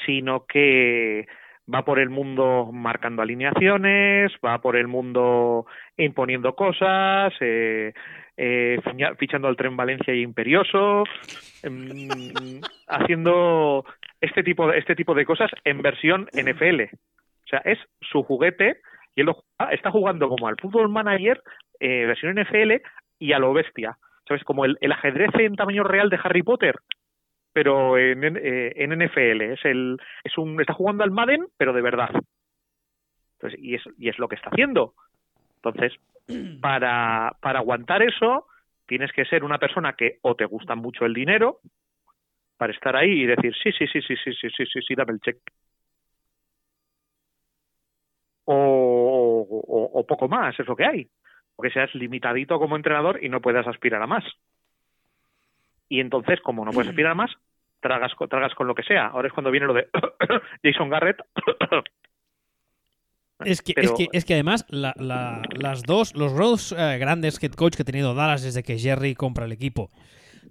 sino que va por el mundo marcando alineaciones, va por el mundo imponiendo cosas, eh, eh, fichando al tren Valencia y Imperioso, em, haciendo este tipo, de, este tipo de cosas en versión NFL. O sea, es su juguete y él lo, está jugando como al fútbol manager, eh, versión NFL y a lo bestia. ¿Sabes? Como el, el ajedrez en tamaño real de Harry Potter pero en, eh, en NFL. Es el, es un, está jugando al Madden, pero de verdad. Entonces, y, es, y es lo que está haciendo. Entonces, para, para aguantar eso, tienes que ser una persona que o te gusta mucho el dinero, para estar ahí y decir, sí, sí, sí, sí, sí, sí, sí, sí, sí, dame el check. O, o, o poco más, es lo que hay. Porque seas limitadito como entrenador y no puedas aspirar a más. Y entonces, como no puedes aspirar a más, tragas, tragas con lo que sea. Ahora es cuando viene lo de Jason Garrett. Es que, es que, es que además la, la, las dos, los dos eh, grandes head coach que ha tenido Dallas desde que Jerry compra el equipo,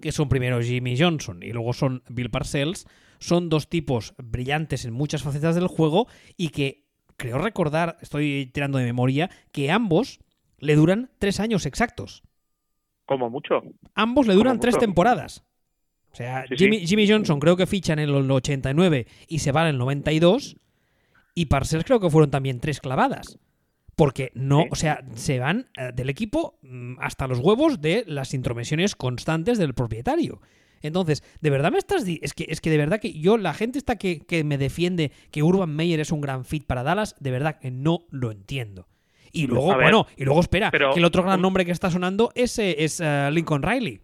que son primero Jimmy Johnson y luego son Bill Parcells, son dos tipos brillantes en muchas facetas del juego y que creo recordar, estoy tirando de memoria, que ambos le duran tres años exactos. Como mucho. Ambos le duran tres temporadas. O sea, Sí, Jimmy, sí. Jimmy Johnson creo que fichan en el 89 y se va en el 92. Y Parcells creo que fueron también tres clavadas. Porque no, o sea, se van eh, del equipo mm, hasta los huevos de las intromisiones constantes del propietario. Entonces, de verdad me estás. Es que, es que de verdad que yo, la gente está que, que me defiende que Urban Meyer es un gran fit para Dallas, de verdad que no lo entiendo. Y luego, A ver, bueno, y luego espera, pero- que el otro gran nombre que está sonando es, eh, es eh, Lincoln Riley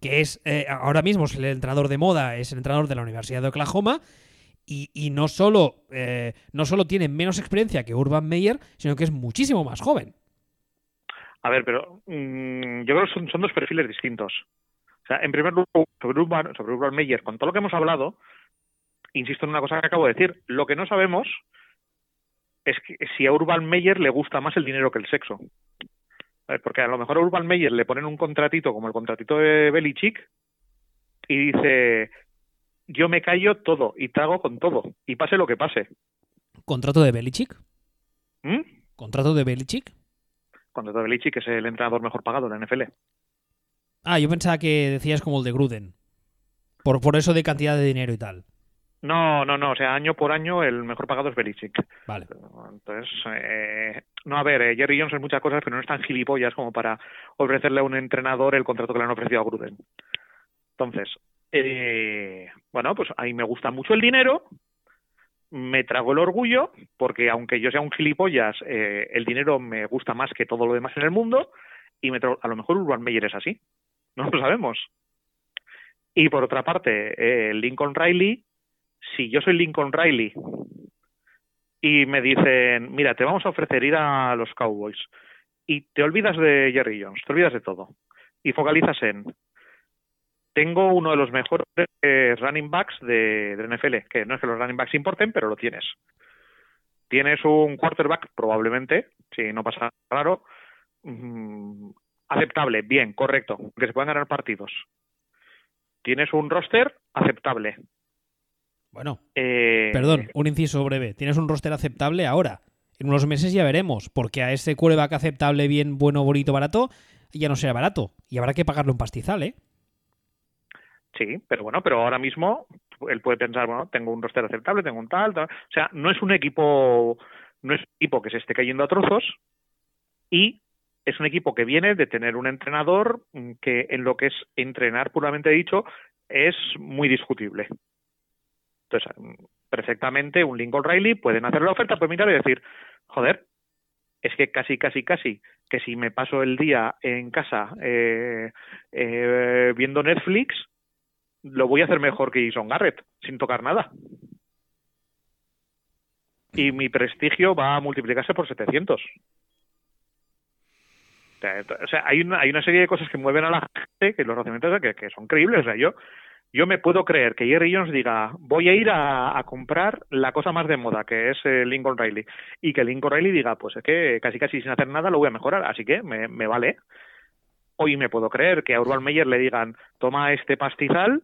que es eh, ahora mismo es el entrenador de moda, es el entrenador de la Universidad de Oklahoma. Y, no, solo, eh, no solo tiene menos experiencia que Urban Meyer, sino que es muchísimo más joven. A ver, pero mm, yo creo que son, dos perfiles distintos. O sea, en primer lugar, sobre Urban, sobre Urban Meyer, con todo lo que hemos hablado, insisto en una cosa que acabo de decir, lo que no sabemos es que si a Urban Meyer le gusta más el dinero que el sexo. Porque a lo mejor a Urban Meyer le ponen un contratito como el contratito de Belichick y dice, yo me callo todo y trago con todo y pase lo que pase. ¿Contrato de Belichick? ¿Mm? ¿Contrato de Belichick? Contrato de Belichick, que es el entrenador mejor pagado de la NFL. Ah, yo pensaba que decías como el de Gruden. Por, por eso de cantidad de dinero y tal. No, no, no. O sea, año por año el mejor pagado es Belichick. Vale. Entonces, eh, no, a ver, eh, Jerry Jones es muchas cosas, pero no es tan gilipollas como para ofrecerle a un entrenador el contrato que le han ofrecido a Gruden. Entonces, eh, bueno, pues a mí me gusta mucho el dinero, me trago el orgullo, porque aunque yo sea un gilipollas, eh, el dinero me gusta más que todo lo demás en el mundo, y me trago, a lo mejor Urban Meyer es así, no lo sabemos. Y por otra parte, eh, Lincoln Riley, si yo soy Lincoln Riley y me dicen, mira, te vamos a ofrecer ir a los Cowboys y te olvidas de Jerry Jones, te olvidas de todo y focalizas en, tengo uno de los mejores eh, running backs de, de NFL, que no es que los running backs importen, pero lo tienes. Tienes un quarterback, probablemente, si no pasa raro, mm, aceptable, bien, correcto, que se puedan ganar partidos. Tienes un roster aceptable. Bueno, Eh, perdón, un inciso breve. Tienes un roster aceptable ahora. En unos meses ya veremos, porque a ese quarterback aceptable, bien, bueno, bonito, barato, ya no será barato. Y habrá que pagarle un pastizal, ¿eh? Sí, pero bueno, pero ahora mismo él puede pensar, bueno, tengo un roster aceptable, tengo un tal, tal. O sea, no es un equipo, no es un equipo que se esté cayendo a trozos y es un equipo que viene de tener un entrenador que en lo que es entrenar puramente dicho es muy discutible. Entonces, perfectamente un Lincoln Riley pueden hacer la oferta, pues mirar y decir, joder, es que casi, casi, casi, que si me paso el día en casa eh, eh, viendo Netflix, lo voy a hacer mejor que Jason Garrett, sin tocar nada. Y mi prestigio va a multiplicarse por 700. O sea, hay una, hay una serie de cosas que mueven a la gente, que los razonamientos que, que son creíbles. O sea, yo, yo me puedo creer que Jerry Jones diga, voy a ir a, a comprar la cosa más de moda, que es eh, Lincoln Riley. Y que Lincoln Riley diga, pues es que casi casi sin hacer nada lo voy a mejorar, así que me, me vale. Hoy me puedo creer que a Urban Meyer le digan, toma este pastizal,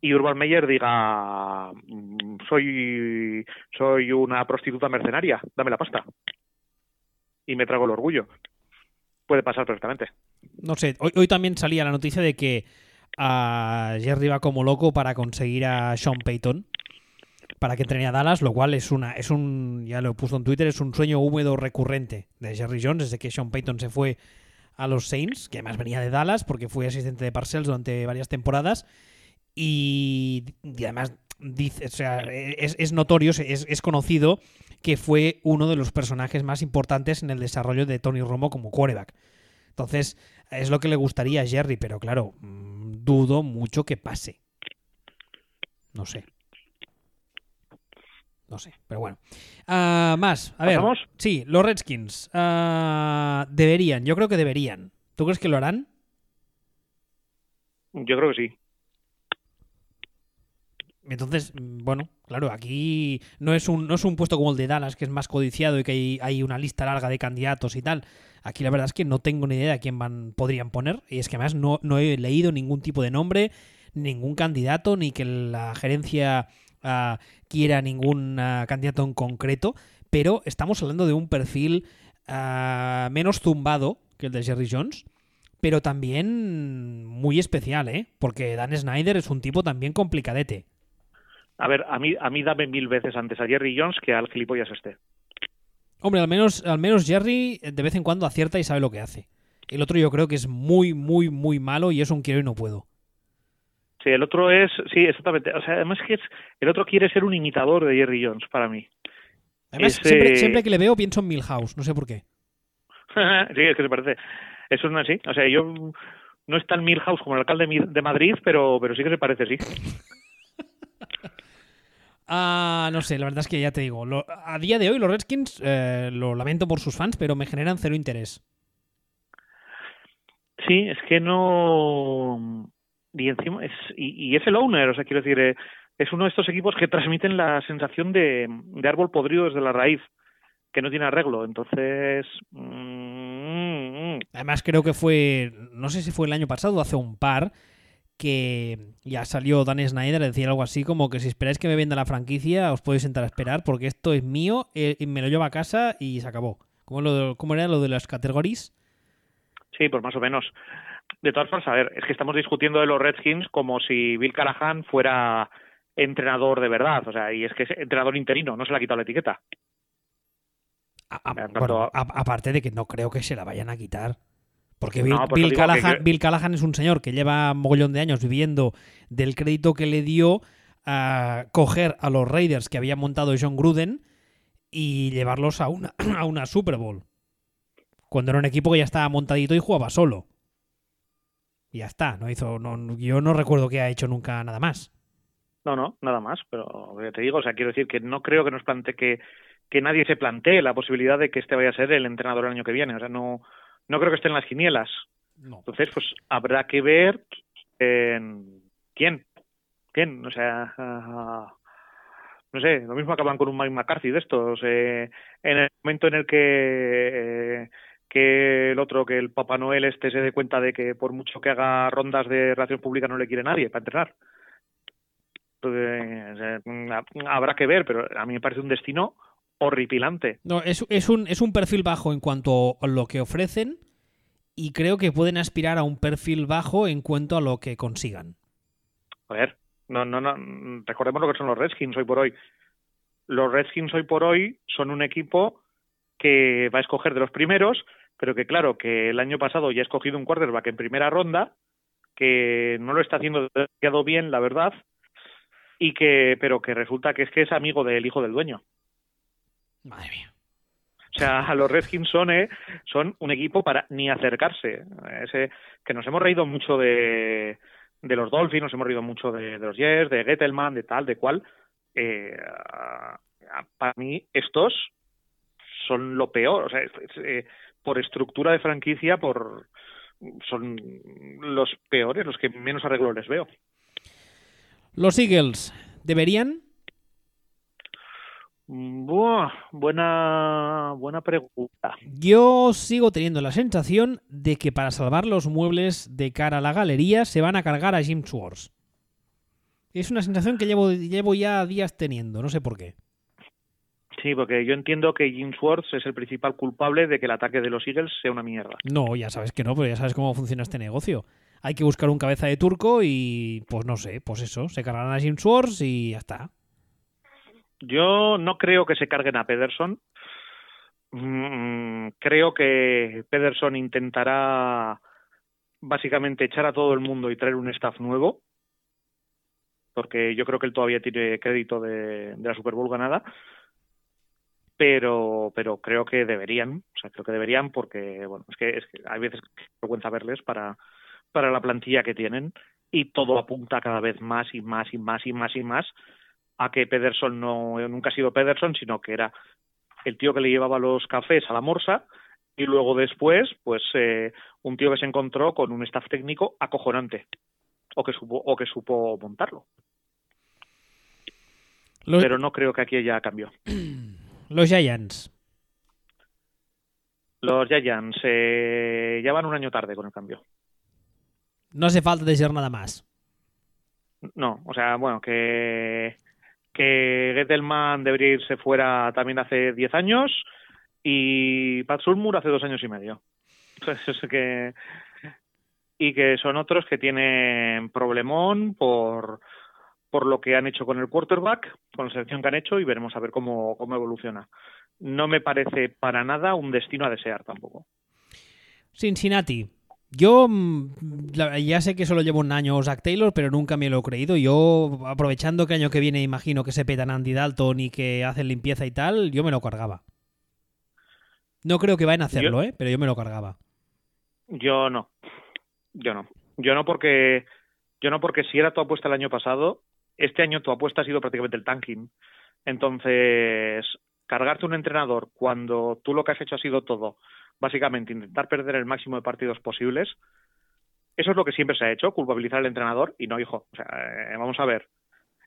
y Urban Meyer diga, "Mm, soy, soy una prostituta mercenaria, dame la pasta. Y me trago el orgullo. Puede pasar perfectamente. No sé, hoy, hoy también salía la noticia de que a Jerry va como loco para conseguir a Sean Payton para que entrene a Dallas, lo cual es una es un ya lo he puesto en Twitter, es un sueño húmedo recurrente de Jerry Jones desde que Sean Payton se fue a los Saints, que además venía de Dallas porque fue asistente de Parcells durante varias temporadas y, y además dice, o sea, es, es notorio, es, es conocido que fue uno de los personajes más importantes en el desarrollo de Tony Romo como quarterback. Entonces, es lo que le gustaría a Jerry, pero claro, mm, dudo mucho que pase. No sé. No sé, pero bueno. Ah, más, a ver. ¿Pasamos? Sí, los Redskins. ah, deberían, yo creo que deberían. ¿Tú crees que lo harán? Yo creo que sí. Entonces, mm, bueno, claro, aquí no es un, no es un puesto como el de Dallas, que es más codiciado y que hay, hay una lista larga de candidatos y tal. Aquí la verdad es que no tengo ni idea de quién van, podrían poner. Y es que además no, no he leído ningún tipo de nombre, ningún candidato, ni que la gerencia ah, quiera ningún ah, candidato en concreto. Pero estamos hablando de un perfil ah, menos zumbado que el de Jerry Jones pero también muy especial, ¿eh? Porque Dan Snyder es un tipo también complicadete. A ver, a mí, a mí dame mil veces antes a Jerry Jones que al gilipollas este. Hombre, al menos, al menos Jerry de vez en cuando acierta y sabe lo que hace. El otro yo creo que es muy, muy, muy malo y es un quiero y no puedo. Sí, el otro es, sí, exactamente. O sea, además que es, el otro quiere ser un imitador de Jerry Jones para mí. Además, siempre, siempre que le veo pienso en Milhouse, no sé por qué. sí, es que se parece. Eso no es así. O sea, yo no es tan Milhouse como el alcalde de Madrid, pero, pero sí que se parece, sí. Ah, no sé, la verdad es que ya te digo. a día de hoy, los Redskins, eh, lo lamento por sus fans, pero me generan cero interés. Sí, es que no. Y encima es, y, es el owner, o sea, quiero decir, eh, es uno de estos equipos que transmiten la sensación de, de árbol podrido desde la raíz, que no tiene arreglo. Entonces. Mm, mm. Además, creo que fue. No sé si fue el año pasado hace un par que ya salió Dan Snyder a decir algo así como que si esperáis que me venda la franquicia os podéis sentar a esperar porque esto es mío eh, y me lo llevo a casa y se acabó. ¿Cómo, lo, ¿Cómo era lo de las categorías? Sí, pues más o menos. De todas formas, a ver, es que estamos discutiendo de los Redskins como si Bill Callahan fuera entrenador de verdad, o sea, y es que es entrenador interino, no se le ha quitado la etiqueta. aparte de que no creo que se la vayan a quitar. Porque Bill, Callahan, es un señor que lleva un mogollón de años viviendo del crédito que le dio a coger a los Raiders que había montado John Gruden y llevarlos a una, a una Super Bowl. Cuando era un equipo que ya estaba montadito y jugaba solo. Y ya está, no hizo, no, yo no recuerdo que ha hecho nunca nada más. No, no, nada más, pero te digo, o sea, quiero decir que no creo que nos plantee que, que nadie se plantee la posibilidad de que este vaya a ser el entrenador el año que viene, o sea, no, no creo que esté en las quinielas. Entonces, pues habrá que ver quién. ¿Quién? O sea, no sé, lo mismo acaban con un Mike McCarthy de estos. Eh, en el momento en el que, eh, que el otro, que el Papá Noel este se dé cuenta de que por mucho que haga rondas de relación pública no le quiere nadie para entrenar. Entonces, eh, habrá que ver, pero a mí me parece un destino horripilante. No, es, es, un, es un perfil bajo en cuanto a lo que ofrecen y creo que pueden aspirar a un perfil bajo en cuanto a lo que consigan. A ver, no, no, no, recordemos lo que son los Redskins hoy por hoy. Los Redskins hoy por hoy son un equipo que va a escoger de los primeros, pero que claro, que el año pasado ya ha escogido un quarterback en primera ronda, que no lo está haciendo demasiado bien, la verdad, y que, pero que resulta que es que es amigo del hijo del dueño. Madre mía. O sea, los Redskins son, eh, son un equipo para ni acercarse. Ese, que nos hemos reído mucho de, de los Dolphins, nos hemos reído mucho de, los Jets, de Gettelman, de tal, de cual. Eh, para mí, estos son lo peor. O sea, eh, por estructura de franquicia, por son los peores, los que menos arreglo les veo. Los Eagles deberían buena, buena pregunta. Yo sigo teniendo la sensación de que para salvar los muebles de cara a la galería se van a cargar a Jim Schwartz. Es una sensación que llevo, llevo ya días teniendo, no sé por qué. Sí, porque yo entiendo que Jim Schwartz es el principal culpable de que el ataque de los Eagles sea una mierda. No, ya sabes que no, pero ya sabes cómo funciona este negocio. Hay que buscar un cabeza de turco y, pues no sé, pues eso, se cargarán a Jim Schwartz y ya está. Yo no creo que se carguen a Pederson. Mm, creo que Pederson intentará básicamente echar a todo el mundo y traer un staff nuevo, porque yo creo que él todavía tiene crédito de, la Super Bowl ganada, pero pero creo que deberían, o sea, creo que deberían porque bueno, es que, es que hay veces que vergüenza verles para para la plantilla que tienen y todo apunta cada vez más y más y más y más y más a que Pederson no nunca ha sido Pederson, sino que era el tío que le llevaba los cafés a la morsa y luego después, pues eh, un tío que se encontró con un staff técnico acojonante o que supo o que supo montarlo. Los, pero no creo que aquí haya cambio. los Giants. Los Giants eh, ya van un año tarde con el cambio. No hace falta decir nada más. No, o sea, bueno, que, que Gettelman debería irse fuera también hace 10 años y Pat Sulmur hace dos años y medio. Y que son otros que tienen problemón por, por lo que han hecho con el quarterback, con la selección que han hecho y veremos a ver cómo, cómo evoluciona. No me parece para nada un destino a desear tampoco. Cincinnati. Yo mm, ya sé que solo llevo un año Zach Taylor, pero nunca me lo he creído. Yo, aprovechando que año que viene imagino que se petan Andy Dalton y que hacen limpieza y tal, yo me lo cargaba. No creo que vayan a hacerlo, ¿eh? Pero yo me lo cargaba. Yo no. Yo no. Yo no porque yo no porque si era tu apuesta el año pasado, este año tu apuesta ha sido prácticamente el tanking. Entonces, cargarte un entrenador cuando tú lo que has hecho ha sido todo, básicamente intentar perder el máximo de partidos posibles, eso es lo que siempre se ha hecho, culpabilizar al entrenador y no, hijo. O sea, eh, vamos a ver.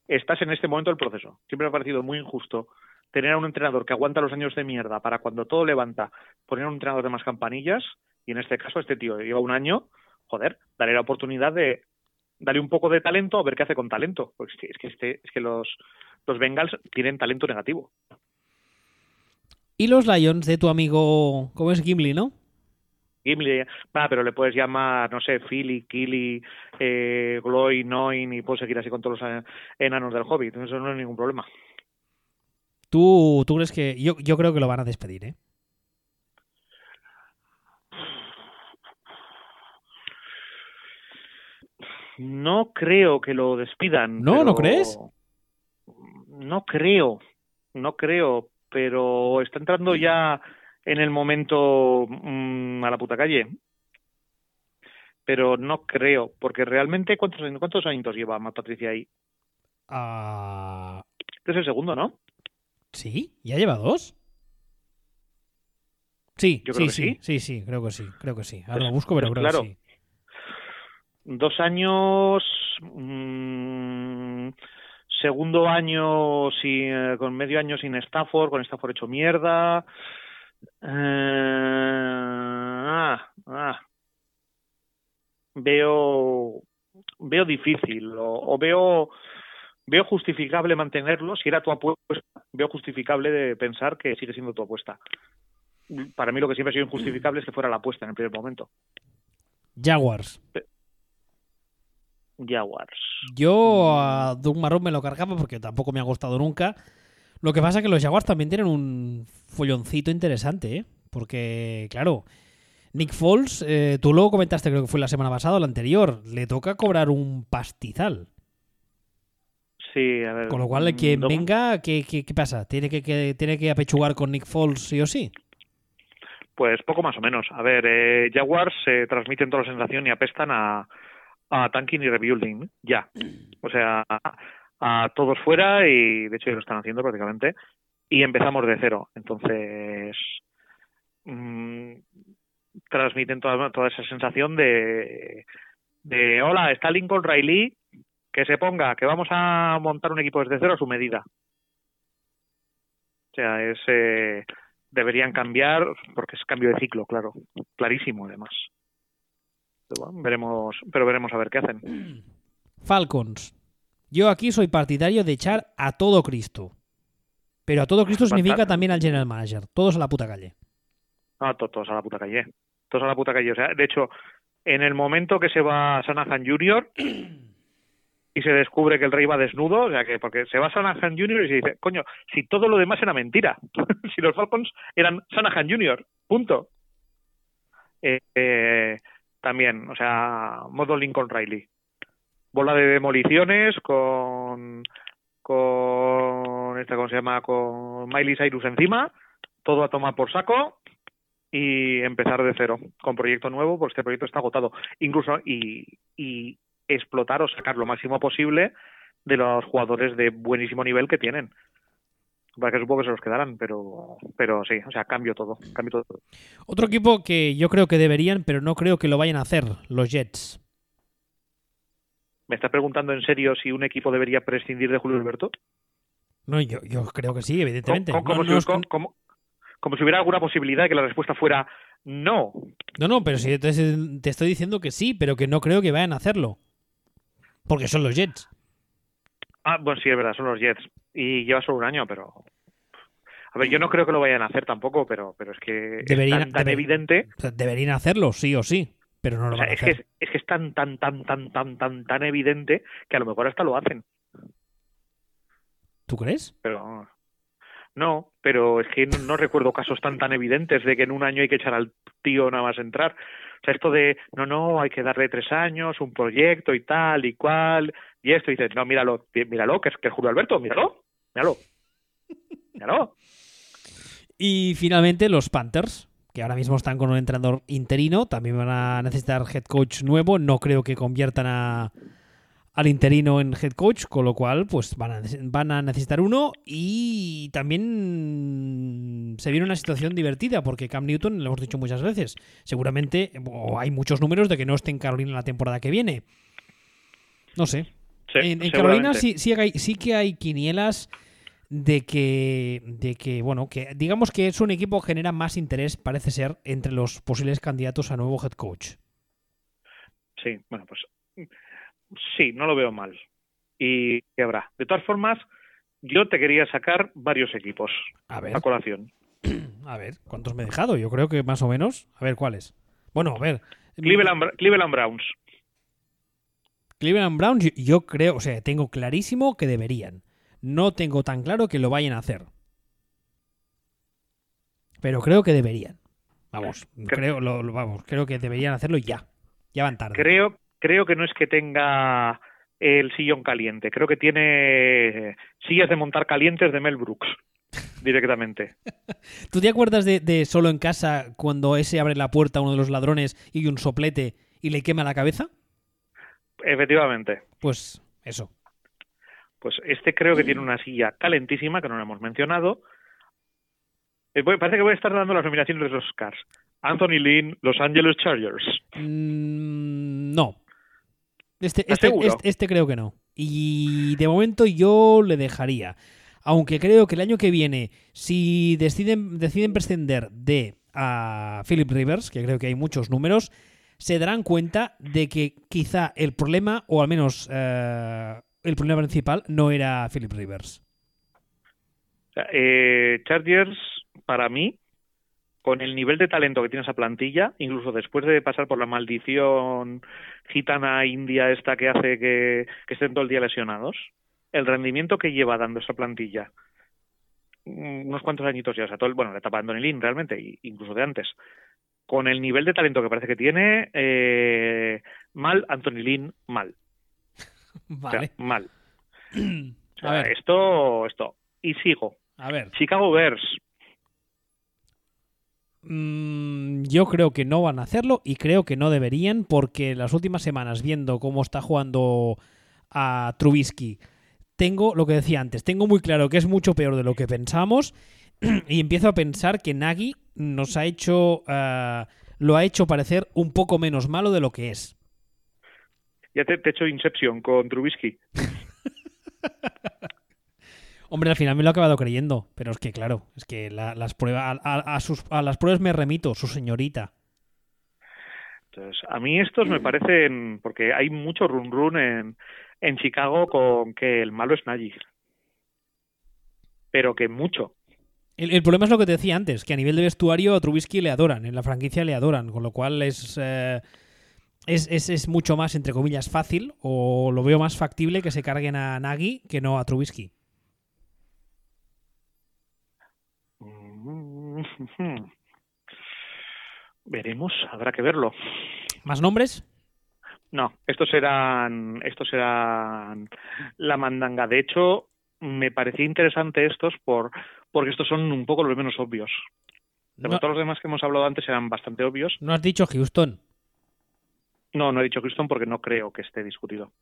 Estás en este momento del proceso. Siempre me ha parecido muy injusto tener a un entrenador que aguanta los años de mierda para cuando todo levanta, poner a un entrenador de más campanillas, y en este caso este tío lleva un año, joder, darle la oportunidad de darle un poco de talento a ver qué hace con talento. Pues es que, es que, este- es que los, los Bengals tienen talento negativo. Y los Lions de tu amigo, ¿cómo es Gimli, no? Gimli, va, pero le puedes llamar, no sé, Philly, Killy, eh, Gloy, Noin y puedes seguir así con todos los eh, enanos del Hobbit. Eso no es ningún problema. ¿Tú, tú crees que.? Yo, yo creo que lo van a despedir, ¿eh? No creo que lo despidan. ¿No? ¿No crees? No creo, no creo, pero está entrando ya en el momento mm, a la puta calle. Pero no creo, porque realmente, ¿cuántos, cuántos años lleva Matt Patricia ahí? Ah, Este es el segundo, ¿no? ¿Sí? ¿Ya lleva dos? Sí, Yo sí, creo que sí, sí. sí, sí, creo que sí, creo que sí. Ahora Pues- lo busco, pero pues creo claro. que sí. Dos años, mm, segundo año sin, eh, con medio año sin Stafford, con Stafford hecho mierda. Eh, ah, ah. Veo, veo difícil o, o veo, veo justificable mantenerlo. Si era tu apuesta, veo justificable de pensar que sigue siendo tu apuesta. Para mí lo que siempre ha sido injustificable es que fuera la apuesta en el primer momento. Jaguars. Jaguars. Yo a Doug Marrón me lo cargaba porque tampoco me ha gustado nunca. Lo que pasa es que los Jaguars también tienen un folloncito interesante, ¿eh? Porque, claro, Nick Foles, eh, tú lo comentaste, creo que fue la semana pasada o la anterior, le toca cobrar un pastizal. Sí, a ver. Con lo cual, mm, quien venga, ¿qué, qué, qué pasa? ¿Tiene que, que- ¿Tiene que apechugar con Nick Foles sí o sí? Pues poco más o menos. A ver, eh, Jaguars se transmiten toda la sensación y apestan a, a tanking y rebuilding. Ya. O sea, a, a todos fuera y de hecho ya lo están haciendo prácticamente. Y empezamos de cero. Entonces, mm, transmiten toda, toda esa sensación de, de, hola, está Lincoln Riley, que se ponga, que vamos a montar un equipo desde cero a su medida. O sea, es... eh, deberían cambiar porque es cambio de ciclo, claro, clarísimo además. Pero, bueno, veremos, pero veremos a ver qué hacen. Falcons. Yo aquí soy partidario de echar a todo Cristo. Pero a todo Cristo significa también al general manager. Todos a la puta calle. Ah, to- todos a la puta calle, todos a la puta calle. O sea, de hecho, en el momento que se va Sanahan Jr. y se descubre que el rey va desnudo, o sea que porque se va Sanahan Jr. y se dice, coño, si todo lo demás era mentira, si los Falcons eran Sanahan Jr. Punto. Eh, eh, también, o sea, modo Lincoln Riley. Bola de demoliciones con con esta cómo se llama con Miley Cyrus encima, todo a tomar por saco y empezar de cero con proyecto nuevo, porque este proyecto está agotado. Incluso y, y explotar o sacar lo máximo posible de los jugadores de buenísimo nivel que tienen. Para que supongo que se los quedarán, pero, pero sí, o sea, cambio todo, cambio todo. Otro equipo que yo creo que deberían, pero no creo que lo vayan a hacer, los Jets. ¿Me estás preguntando en serio si un equipo debería prescindir de Julio Alberto? No, yo, yo creo que sí, evidentemente. Como, como, No, no, si, como- como- como si hubiera alguna posibilidad de que la respuesta fuera no. no, no, pero si te estoy diciendo que sí, pero que no creo que vayan a hacerlo. Porque son los Jets. Ah, bueno, sí, es verdad, son los Jets. Y lleva solo un año, pero... A ver, yo no creo que lo vayan a hacer tampoco, pero, pero es que Deberían- es tan, evidente... Deberían hacerlo, sí o sí, pero no lo O sea, van a es que es, es que es tan, tan, tan, tan, tan, tan, tan evidente que a lo mejor hasta lo hacen. ¿Tú crees? Pero no, pero es que no, no recuerdo casos tan tan evidentes de que en un año hay que echar al tío nada más entrar. O sea, esto de no, no, hay que darle tres años, un proyecto y tal y cual, y esto, y dices, no, míralo, míralo, que es, que es Julio Alberto, míralo, míralo, míralo. Y finalmente los Panthers, que ahora mismo están con un entrenador interino, también van a necesitar head coach nuevo. No creo que conviertan a, al interino en head coach, con lo cual pues van a, necesitar uno y también se viene una situación divertida porque Cam Newton, lo hemos dicho muchas veces, seguramente hay muchos números de que no esté en Carolina la temporada que viene. No sé, Sí, en, en Carolina sí, sí, hay, sí que hay quinielas de que, de que, bueno, que digamos que es un equipo que genera más interés, parece ser, entre los posibles candidatos a nuevo head coach. Sí, bueno, pues sí, no lo veo mal. ¿Y qué habrá? De todas formas, yo te quería sacar varios equipos A ver, a colación. a ver, ¿cuántos me he dejado? Yo creo que más o menos. A ver, ¿cuáles? Bueno, a ver. Cleveland, Cleveland Browns. Cleveland Browns, yo, creo, o sea, tengo clarísimo que deberían. No tengo tan claro que lo vayan a hacer. Pero creo que deberían. Vamos, Cre- creo, lo, lo- vamos, creo que deberían hacerlo ya. Ya van tarde. Creo, creo que no es que tenga el sillón caliente, creo que tiene sillas de montar calientes de Mel Brooks directamente. ¿Tú te acuerdas de, de Solo en casa cuando ese abre la puerta a uno de los ladrones y un soplete y le quema la cabeza? Efectivamente. Pues eso. Pues este creo que tiene una silla calentísima, que no la hemos mencionado. Eh, parece que voy a estar dando las nominaciones de los Oscars. Anthony Lynn, Los Angeles Chargers. Mm, no. Este, ¿Estás este, este, este creo que no. Y de momento yo le dejaría. Aunque creo que el año que viene, si deciden, deciden prescindir de a Philip Rivers, que creo que hay muchos números, se darán cuenta de que quizá el problema, o al menos eh, el problema principal, no era Philip Rivers. Eh, Chargers, para mí, con el nivel de talento que tiene esa plantilla, incluso después de pasar por la maldición gitana india esta que hace que, estén todo el día lesionados, el rendimiento que lleva dando esa plantilla, mm, unos cuantos añitos ya, o sea, todo el- bueno, la etapa de Anthony Lynn realmente, incluso de antes, con el nivel de talento que parece que tiene, eh, mal Anthony Lynn, mal. O sea, Vale. mal. O sea, A ver, esto, esto. Y sigo. a ver. Chicago Bears. Mm, yo creo que no van a hacerlo y creo que no deberían porque las últimas semanas viendo cómo está jugando a Trubisky, tengo lo que decía antes, tengo muy claro que es mucho peor de lo que pensamos y empiezo a pensar que Nagy nos ha hecho, ah, lo ha hecho parecer un poco menos malo de lo que es. Ya te, te he hecho Inception con Trubisky. Hombre, al final me lo he acabado creyendo, pero es que claro, es que la- las pruebas, a, a- a sus, a las pruebas me remito, su señorita. Entonces, a mí estos me parecen, porque hay mucho run run en, en Chicago con que el malo es Nagy. Pero que mucho. El, el problema es lo que te decía antes, que a nivel de vestuario a Trubisky le adoran, en la franquicia le adoran, con lo cual es, eh, es, es, es mucho más, entre comillas, fácil, o lo veo más factible que se carguen a Nagy que no a Trubisky. Mm, Veremos, habrá que verlo. ¿Más nombres? No, estos eran, estos eran la mandanga. De hecho, me parecía interesante estos por, porque estos son un poco los menos obvios. Pero No, todos los demás que hemos hablado antes eran bastante obvios. no has dicho Houston. No, no he dicho Houston porque no creo que esté discutido.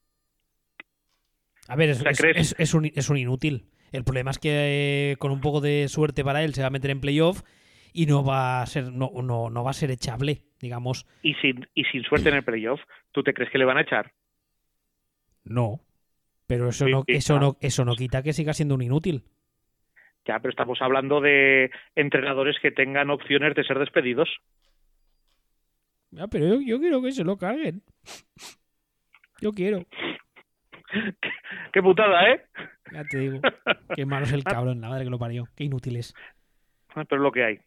A ver, es, O sea, es- es- es un, es un inútil. El problema es que eh, con un poco de suerte para él se va a meter en playoff y no va a ser, no, no, no va a ser echable, digamos. Y sin, y sin suerte en el playoff, ¿tú te crees que le van a echar? No. Pero eso no, eso no, eso no quita que siga siendo un inútil. Ya, pero estamos hablando de entrenadores que tengan opciones de ser despedidos. Ya, pero yo, yo quiero que se lo carguen. Yo quiero. Qué putada, ¿eh? Ya te digo. Qué malo es el cabrón, la madre que lo parió. Qué inútil es. Pero es lo que hay.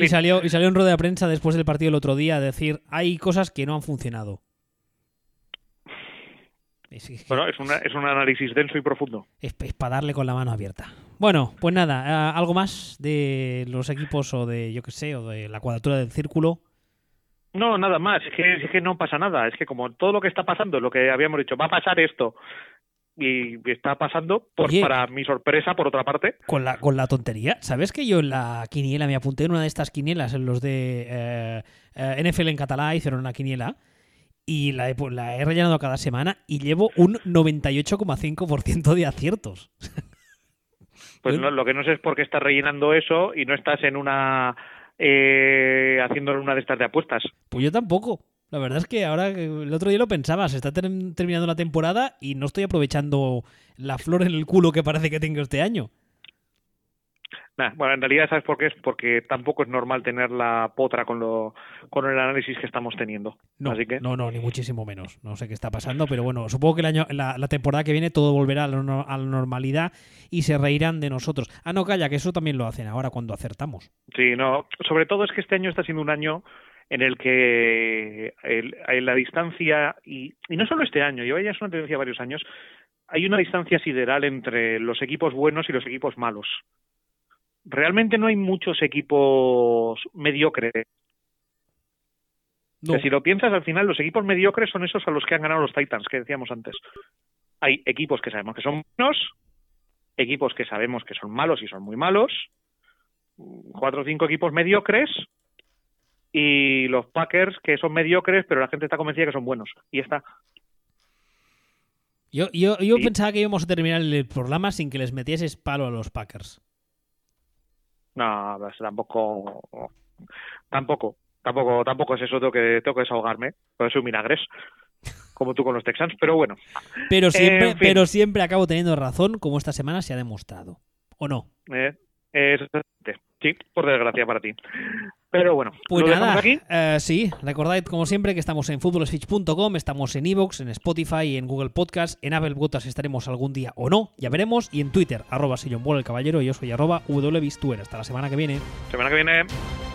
Y, salió, y salió en rueda de prensa después del partido el otro día a decir hay cosas que no han funcionado. Es- Bueno, es, una- es un análisis denso y profundo. es- es para darle con la mano abierta. Bueno, pues nada, algo más de los equipos o de, yo qué sé, o de la cuadratura del círculo. No, nada más. Es que, es que no pasa nada. Es que como todo lo que está pasando, lo que habíamos dicho, va a pasar esto. Y está pasando, por, Oye. para mi sorpresa, por otra parte. Con la, con la tontería. ¿Sabes que yo en la quiniela me apunté en una de estas quinielas, en los de eh, eh, NFL en catalá, hicieron una quiniela? Y la he, la he rellenado cada semana y llevo un 98,5% de aciertos. Pues no, lo que no sé es por qué estás rellenando eso y no estás en una. Eh, haciendo una de estas de apuestas. Pues yo tampoco. La verdad es que ahora, eh, el otro día lo pensaba, se está ter- terminando la temporada y no estoy aprovechando la flor en el culo que parece que tengo este año. Nah, bueno, en realidad, ¿sabes por qué? Es porque tampoco es normal tener la potra con, lo, con el análisis que estamos teniendo. No, Así que. no, no, ni muchísimo menos. No sé qué está pasando, pero bueno, supongo que el año, la, la temporada que viene todo volverá a la, no- a la normalidad y se reirán de nosotros. Ah, no, calla, que eso también lo hacen ahora cuando acertamos. Sí, no. Sobre todo es que este año está siendo un año en el que el- en la distancia, y, y no solo este año, lleva ya es una tendencia de varios años, hay una distancia sideral entre los equipos buenos y los equipos malos. Realmente no hay muchos equipos mediocres. No, Que si lo piensas, al final los equipos mediocres son esos a los que han ganado los Titans, que decíamos antes. Hay equipos que sabemos que son buenos, equipos que sabemos que son malos y son muy malos, cuatro o cinco equipos mediocres y los Packers que son mediocres, pero la gente está convencida que son buenos. Y está. yo, yo, yo Sí. pensaba que íbamos a terminar el programa sin que les metieses palo a los Packers. No, pues tampoco, tampoco, tampoco, tampoco es eso. Tengo que, tengo que desahogarme. Pues soy un milagres, como tú con los Texans. Pero bueno, Pero siempre, En fin. pero siempre acabo teniendo razón, como esta semana se ha demostrado. ¿O no? eh, sí, por desgracia para ti. Pero bueno, Pues lo nada, aquí. eh, sí, recordad como siempre que estamos en futbolswitch.com, estamos en Evox, en Spotify, en Google Podcast, en Apple Podcast estaremos algún día o no, ya veremos, y en Twitter, arroba Sillon el caballero, y yo soy arroba wbistuer. Hasta la semana que viene. Semana que viene.